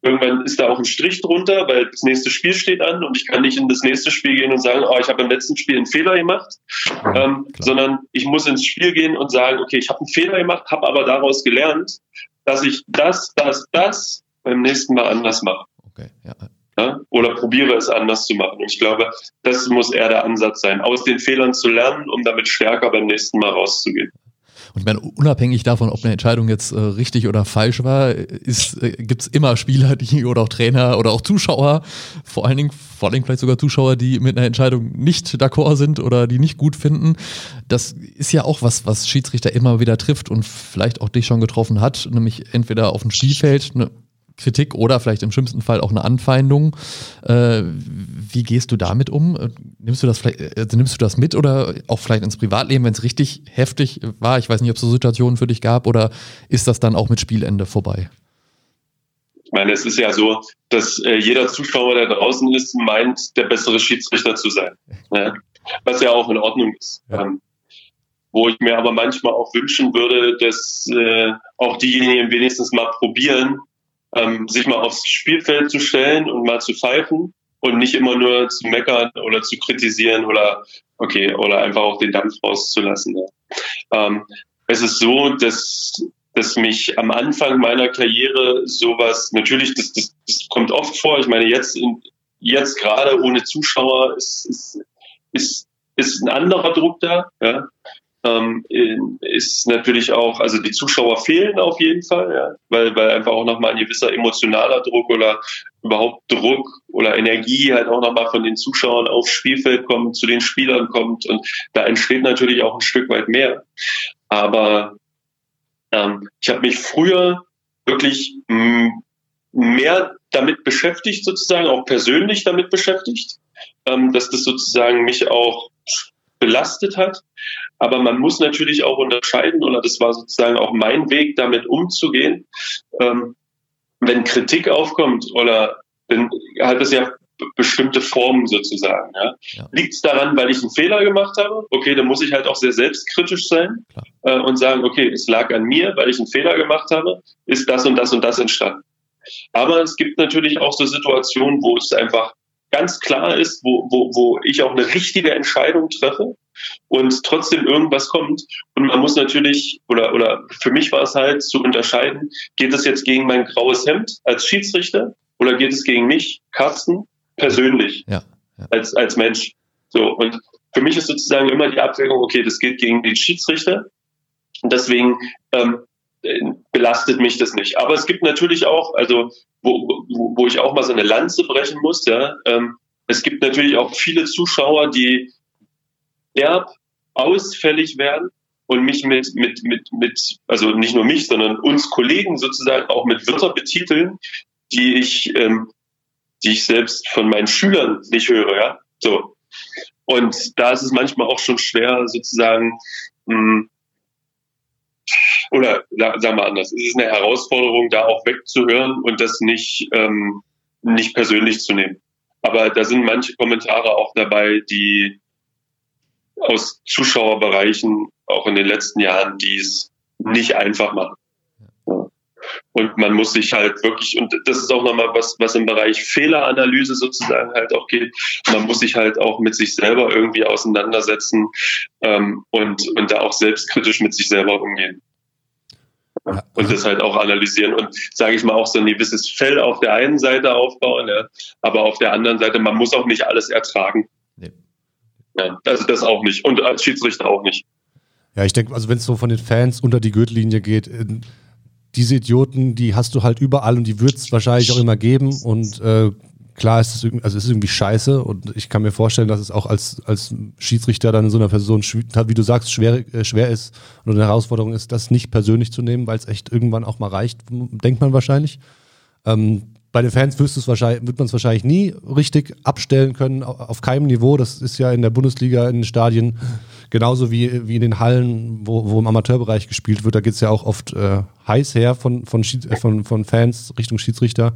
Irgendwann ist da auch ein Strich drunter, weil das nächste Spiel steht an und ich kann nicht in das nächste Spiel gehen und sagen, oh, ich habe im letzten Spiel einen Fehler gemacht, ähm, sondern ich muss ins Spiel gehen und sagen, okay, ich habe einen Fehler gemacht, habe aber daraus gelernt, dass ich das, das, das beim nächsten Mal anders mache. Okay, ja. Ja? Oder probiere es anders zu machen. Und ich glaube, das muss eher der Ansatz sein, aus den Fehlern zu lernen, um damit stärker beim nächsten Mal rauszugehen. Und ich meine, unabhängig davon, ob eine Entscheidung jetzt äh, richtig oder falsch war, ist, äh, gibt es immer Spieler, die oder auch Trainer oder auch Zuschauer, vor allen Dingen, vor allen Dingen vielleicht sogar Zuschauer, die mit einer Entscheidung nicht d'accord sind oder die nicht gut finden. Das ist ja auch was, was Schiedsrichter immer wieder trifft und vielleicht auch dich schon getroffen hat, nämlich entweder auf dem Spielfeld, ne, Kritik oder vielleicht im schlimmsten Fall auch eine Anfeindung. Äh, wie gehst du damit um? Nimmst du das vielleicht, also nimmst du das mit oder auch vielleicht ins Privatleben, wenn es richtig heftig war? Ich weiß nicht, ob es so Situationen für dich gab oder ist das dann auch mit Spielende vorbei? Ich meine, es ist ja so, dass äh, jeder Zuschauer, der draußen ist, meint, der bessere Schiedsrichter zu sein. Ja? Was ja auch in Ordnung ist. Ja. Ähm, wo ich mir aber manchmal auch wünschen würde, dass äh, auch diejenigen wenigstens mal probieren, ähm, sich mal aufs Spielfeld zu stellen und mal zu pfeifen und nicht immer nur zu meckern oder zu kritisieren oder okay oder einfach auch den Dampf rauszulassen. Ja. Ähm, es ist so, dass dass mich am Anfang meiner Karriere sowas natürlich das, das, das kommt oft vor. Ich meine jetzt in, jetzt gerade ohne Zuschauer ist, ist, ist, ist ein anderer Druck da. Ja ähm, ist natürlich auch, also die Zuschauer fehlen auf jeden Fall, ja, weil, weil einfach auch nochmal ein gewisser emotionaler Druck oder überhaupt Druck oder Energie halt auch nochmal von den Zuschauern aufs Spielfeld kommt, zu den Spielern kommt und da entsteht natürlich auch ein Stück weit mehr. Aber ähm, ich habe mich früher wirklich mehr damit beschäftigt, sozusagen, auch persönlich damit beschäftigt, ähm, dass das sozusagen mich auch belastet hat. Aber man muss natürlich auch unterscheiden, oder das war sozusagen auch mein Weg, damit umzugehen. Ähm, wenn Kritik aufkommt oder dann hat es ja bestimmte Formen sozusagen. Ja. ja. Liegt es daran, weil ich einen Fehler gemacht habe? Okay, dann muss ich halt auch sehr selbstkritisch sein äh, und sagen, okay, es lag an mir, weil ich einen Fehler gemacht habe, ist das und das und das entstanden. Aber es gibt natürlich auch so Situationen, wo es einfach ganz klar ist, wo, wo, wo ich auch eine richtige Entscheidung treffe und trotzdem irgendwas kommt. Und man muss natürlich, oder, oder für mich war es halt zu unterscheiden, geht es jetzt gegen mein graues Hemd als Schiedsrichter oder geht es gegen mich, Carsten, persönlich, ja, ja. Als, als Mensch. So, und für mich ist sozusagen immer die Abwägung, okay, das geht gegen den Schiedsrichter. Und deswegen ähm, belastet mich das nicht. Aber es gibt natürlich auch, also wo, wo, wo ich auch mal so eine Lanze brechen muss, ja, ähm, es gibt natürlich auch viele Zuschauer, die derb ausfällig werden und mich mit, mit, mit, mit, also nicht nur mich, sondern uns Kollegen sozusagen auch mit Wörter betiteln, die ich, ähm, die ich selbst von meinen Schülern nicht höre, ja. So. Und da ist es manchmal auch schon schwer, sozusagen, mh, hm, oder sagen wir anders, es ist eine Herausforderung, da auch wegzuhören und das nicht, ähm, nicht persönlich zu nehmen. Aber da sind manche Kommentare auch dabei, die aus Zuschauerbereichen auch in den letzten Jahren, die es nicht einfach machen. Und man muss sich halt wirklich, und das ist auch nochmal was, was im Bereich Fehleranalyse sozusagen halt auch geht, man muss sich halt auch mit sich selber irgendwie auseinandersetzen ähm, und, und da auch selbstkritisch mit sich selber umgehen. Ja. Und das halt auch analysieren und, sage ich mal, auch so ein gewisses Fell auf der einen Seite aufbauen, ja, aber auf der anderen Seite, man muss auch nicht alles ertragen. Ja, also das auch nicht. Und als Schiedsrichter auch nicht. Ja, ich denke, also wenn es so von den Fans unter die Gürtellinie geht, äh, diese Idioten, die hast du halt überall und die wird es wahrscheinlich auch immer geben. Und äh, klar ist es, also es ist irgendwie scheiße und ich kann mir vorstellen, dass es auch als, als Schiedsrichter dann in so einer Person, wie du sagst, schwer, äh, schwer ist und eine Herausforderung ist, das nicht persönlich zu nehmen, weil es echt irgendwann auch mal reicht, denkt man wahrscheinlich. Ähm, bei den Fans wirst wahrscheinlich, wird man es wahrscheinlich nie richtig abstellen können, auf keinem Niveau. Das ist ja in der Bundesliga, in den Stadien genauso wie, wie in den Hallen, wo, wo im Amateurbereich gespielt wird. Da geht es ja auch oft äh, heiß her von, von, äh, von, von Fans Richtung Schiedsrichter.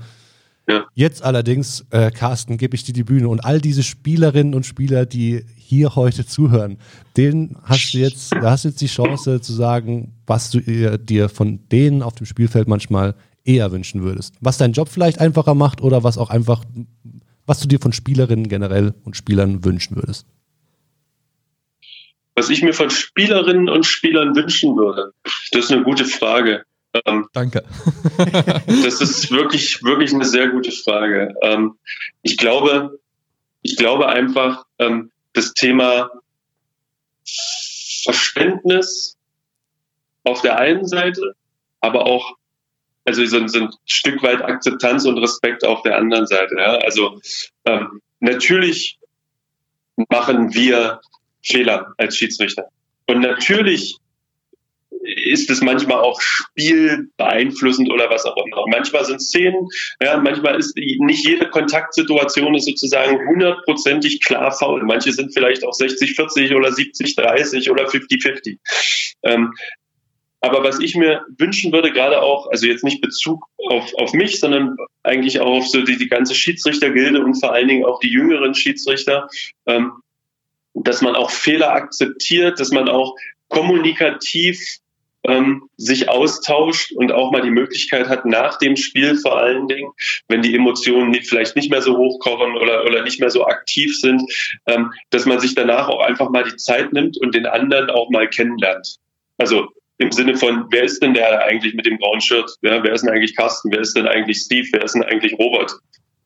Ja. Jetzt allerdings, äh, Carsten, gebe ich dir die Bühne und all diese Spielerinnen und Spieler, die hier heute zuhören, denen hast du jetzt, da hast du jetzt die Chance zu sagen, was du dir von denen auf dem Spielfeld manchmal eher wünschen würdest. Was deinen Job vielleicht einfacher macht oder was auch einfach, was du dir von Spielerinnen generell und Spielern wünschen würdest. Was ich mir von Spielerinnen und Spielern wünschen würde, das ist eine gute Frage. Ähm, Danke. das ist wirklich, wirklich eine sehr gute Frage. Ähm, ich glaube, ich glaube einfach, ähm, das Thema Verständnis auf der einen Seite, aber auch also so, so ein Stück weit Akzeptanz und Respekt auf der anderen Seite. Ja? Also ähm, natürlich machen wir Fehler als Schiedsrichter. Und natürlich ist es manchmal auch spielbeeinflussend oder was auch immer. Manchmal sind Szenen, ja, manchmal ist nicht jede Kontaktsituation ist sozusagen hundertprozentig klar faul. Manche sind vielleicht auch 60-40 oder 70-30 oder 50-50. Ähm, aber was ich mir wünschen würde, gerade auch, also jetzt nicht Bezug auf, auf mich, sondern eigentlich auch auf so die, die ganze Schiedsrichtergilde und vor allen Dingen auch die jüngeren Schiedsrichter, ähm, dass man auch Fehler akzeptiert, dass man auch kommunikativ ähm, sich austauscht und auch mal die Möglichkeit hat, nach dem Spiel vor allen Dingen, wenn die Emotionen vielleicht nicht mehr so hochkochen oder, oder nicht mehr so aktiv sind, ähm, dass man sich danach auch einfach mal die Zeit nimmt und den anderen auch mal kennenlernt. Also im Sinne von, wer ist denn der eigentlich mit dem grauen Shirt? Ja, wer ist denn eigentlich Carsten? Wer ist denn eigentlich Steve? Wer ist denn eigentlich Robert?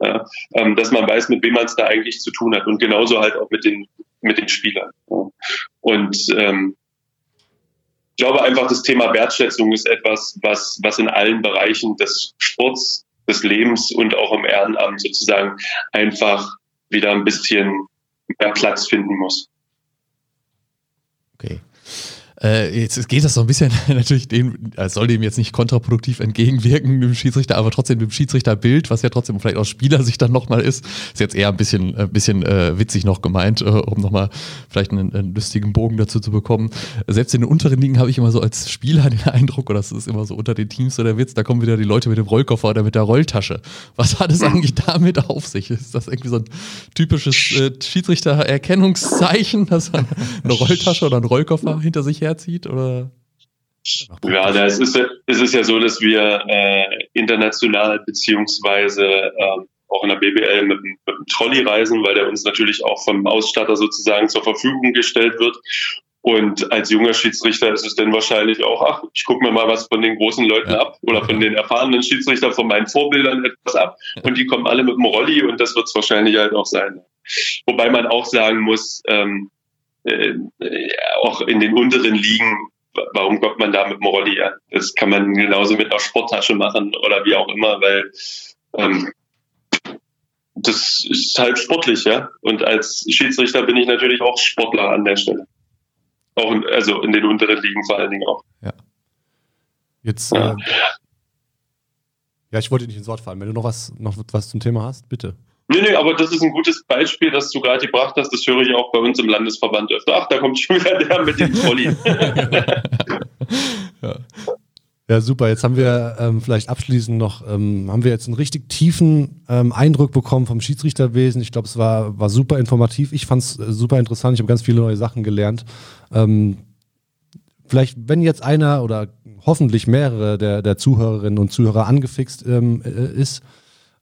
Ja, ähm, dass man weiß, mit wem man es da eigentlich zu tun hat und genauso halt auch mit den mit den Spielern. Ja. Und ähm, ich glaube einfach, das Thema Wertschätzung ist etwas, was, was in allen Bereichen des Sports, des Lebens und auch im Ehrenamt sozusagen einfach wieder ein bisschen mehr Platz finden muss. Okay. Äh, jetzt geht das so ein bisschen natürlich dem, es soll dem jetzt nicht kontraproduktiv entgegenwirken, dem Schiedsrichter, aber trotzdem dem Schiedsrichterbild, was ja trotzdem vielleicht aus Spielersicht dann nochmal ist, ist jetzt eher ein bisschen, ein äh, bisschen äh, witzig noch gemeint, äh, um nochmal vielleicht einen, einen, lustigen Bogen dazu zu bekommen. Selbst in den unteren Ligen habe ich immer so als Spieler den Eindruck, oder das ist immer so unter den Teams so der Witz, da kommen wieder die Leute mit dem Rollkoffer oder mit der Rolltasche. Was hat es eigentlich damit auf sich? Ist das irgendwie so ein typisches äh, Schiedsrichter-Erkennungszeichen, dass er eine Rolltasche oder einen Rollkoffer hinter sich herzieht? Oder? Ja, da ist es, es ist ja so, dass wir äh, international beziehungsweise ähm, auch in der BBL mit, mit dem Trolley reisen, weil der uns natürlich auch vom Ausstatter sozusagen zur Verfügung gestellt wird. Und als junger Schiedsrichter ist es dann wahrscheinlich auch, ach, ich gucke mir mal was von den großen Leuten ja. ab oder von den erfahrenen Schiedsrichtern, von meinen Vorbildern etwas ab. Und die kommen alle mit dem Rolli und das wird es wahrscheinlich halt auch sein. Wobei man auch sagen muss, ähm, äh, auch in den unteren Ligen, warum kommt man da mit dem Rolli an? Das kann man genauso mit einer Sporttasche machen oder wie auch immer, weil ähm, das ist halt sportlich, ja. Und als Schiedsrichter bin ich natürlich auch Sportler an der Stelle. Auch in, also in den unteren Ligen vor allen Dingen auch. Ja. Jetzt, ja. Äh, ja, ich wollte nicht ins Wort fallen. Wenn du noch was, noch was zum Thema hast, bitte. Nee, nee, aber das ist ein gutes Beispiel, das du gerade gebracht hast. Das höre ich auch bei uns im Landesverband öfter. Ach, da kommt schon wieder der mit dem Trolley. ja. ja. super. Jetzt haben wir ähm, vielleicht abschließend noch, ähm, haben wir jetzt einen richtig tiefen ähm, Eindruck bekommen vom Schiedsrichterwesen. Ich glaube, es war, war super informativ. Ich fand es äh, super interessant. Ich habe ganz viele neue Sachen gelernt. Ähm, vielleicht, wenn jetzt einer oder hoffentlich mehrere der, der Zuhörerinnen und Zuhörer angefixt ähm, äh, ist,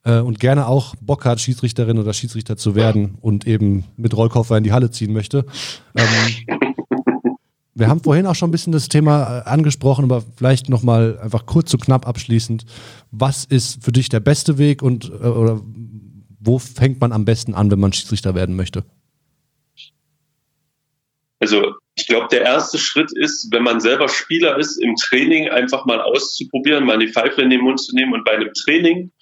äh, und gerne auch Bock hat, Schiedsrichterin oder Schiedsrichter zu werden und eben mit Rollkoffer in die Halle ziehen möchte. Ähm, wir haben vorhin auch schon ein bisschen das Thema äh, angesprochen, aber vielleicht nochmal einfach kurz und knapp abschließend. Was ist für dich der beste Weg und äh, oder wo fängt man am besten an, wenn man Schiedsrichter werden möchte? Also ich glaube, der erste Schritt ist, wenn man selber Spieler ist, im Training einfach mal auszuprobieren, mal die Pfeife in den Mund zu nehmen und bei einem Training,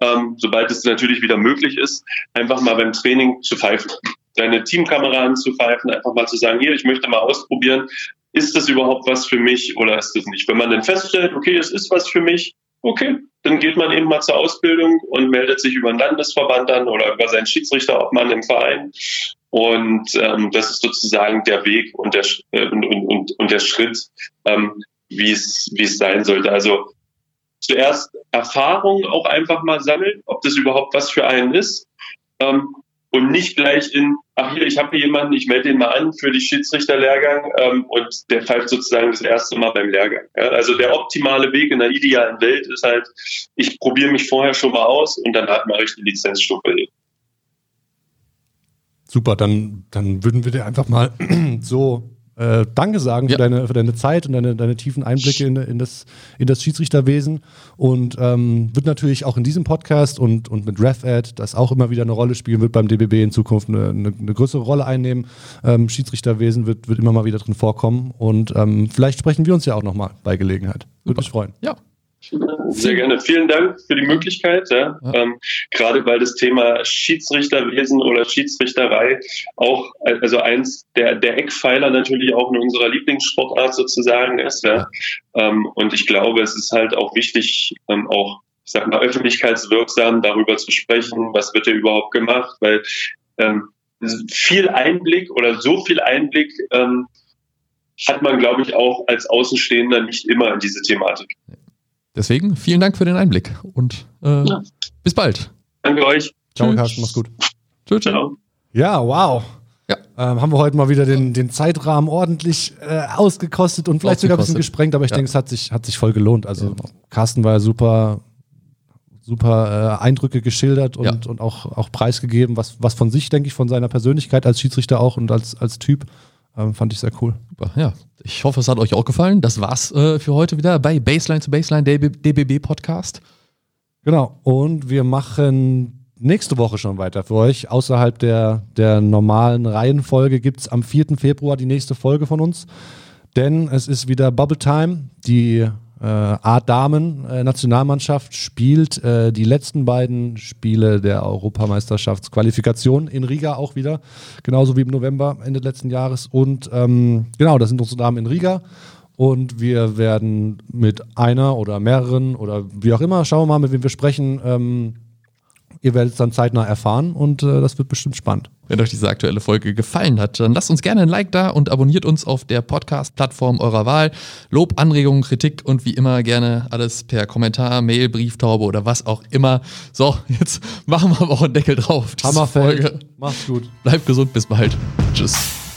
ähm, sobald es natürlich wieder möglich ist, einfach mal beim Training zu pfeifen. Deine Teamkameraden zu pfeifen, einfach mal zu sagen, hier, ich möchte mal ausprobieren, ist das überhaupt was für mich oder ist das nicht? Wenn man dann feststellt, okay, es ist was für mich, okay, dann geht man eben mal zur Ausbildung und meldet sich über einen Landesverband an oder über seinen Schiedsrichterobmann im Verein. Und ähm, das ist sozusagen der Weg und der, äh, und, und, und der Schritt, ähm, wie es wie es sein sollte. Also zuerst Erfahrung auch einfach mal sammeln, ob das überhaupt was für einen ist. Ähm, und nicht gleich in, ach hier, ich habe hier jemanden, ich melde den mal an für die Schiedsrichterlehrgang ähm, und der pfeift sozusagen das erste Mal beim Lehrgang. Ja, also der optimale Weg in der idealen Welt ist halt, ich probiere mich vorher schon mal aus und danach mache ich die Lizenzstufe. Super, dann, dann würden wir dir einfach mal so äh, Danke sagen ja. für, deine, für deine Zeit und deine, deine tiefen Einblicke in, in, das, in das Schiedsrichterwesen. Und ähm, wird natürlich auch in diesem Podcast und, und mit RefAd, das auch immer wieder eine Rolle spielen wird beim DBB in Zukunft, eine, eine, eine größere Rolle einnehmen. Ähm, Schiedsrichterwesen wird, wird immer mal wieder drin vorkommen. Und ähm, vielleicht sprechen wir uns ja auch nochmal bei Gelegenheit. Würde mich freuen. Ja, Sehr gerne. Vielen Dank für die Möglichkeit. Ja. ja. Ähm, gerade weil das Thema Schiedsrichterwesen oder Schiedsrichterei auch also eins der, der Eckpfeiler natürlich auch in unserer Lieblingssportart sozusagen ist. Ja. Ähm, und ich glaube, es ist halt auch wichtig, ähm, auch ich sag mal, öffentlichkeitswirksam darüber zu sprechen, was wird hier überhaupt gemacht, weil ähm, viel Einblick oder so viel Einblick ähm, hat man, glaube ich, auch als Außenstehender nicht immer in diese Thematik. Deswegen vielen Dank für den Einblick und äh, ja. bis bald. Danke euch. Ciao, Carsten, mach's gut. Tschüss. Ciao. Ja, wow. Ja. Ähm, haben wir heute mal wieder den, den Zeitrahmen ordentlich äh, ausgekostet und vielleicht sogar ein bisschen gesprengt, aber ich ja. denke, es hat sich, hat sich voll gelohnt. Also ja. Carsten war ja super, super äh, Eindrücke geschildert und, ja. und auch, auch preisgegeben, was, was von sich, denke ich, von seiner Persönlichkeit als Schiedsrichter auch und als, als Typ. Ähm, fand ich sehr cool. Super, ja. Ich hoffe, es hat euch auch gefallen. Das war's äh, für heute wieder bei Baseline zu Baseline, der DBB Podcast. Genau. Und wir machen nächste Woche schon weiter für euch. Außerhalb der, der normalen Reihenfolge gibt es am 4. Februar die nächste Folge von uns. Denn es ist wieder Bubble Time. Die äh, A-Damen-Nationalmannschaft spielt äh, die letzten beiden Spiele der Europameisterschaftsqualifikation in Riga auch wieder, genauso wie im November, Ende letzten Jahres. Und ähm, genau, das sind unsere Damen in Riga. Und wir werden mit einer oder mehreren oder wie auch immer, schauen wir mal, mit wem wir sprechen, ähm, Ihr werdet es dann zeitnah erfahren und äh, das wird bestimmt spannend. Wenn euch diese aktuelle Folge gefallen hat, dann lasst uns gerne ein Like da und abonniert uns auf der Podcast-Plattform eurer Wahl. Lob, Anregungen, Kritik und wie immer gerne alles per Kommentar, Mail, Brieftaube oder was auch immer. So, jetzt machen wir aber auch einen Deckel drauf. Hammerfeld. Macht's gut. Bleibt gesund, bis bald. Tschüss.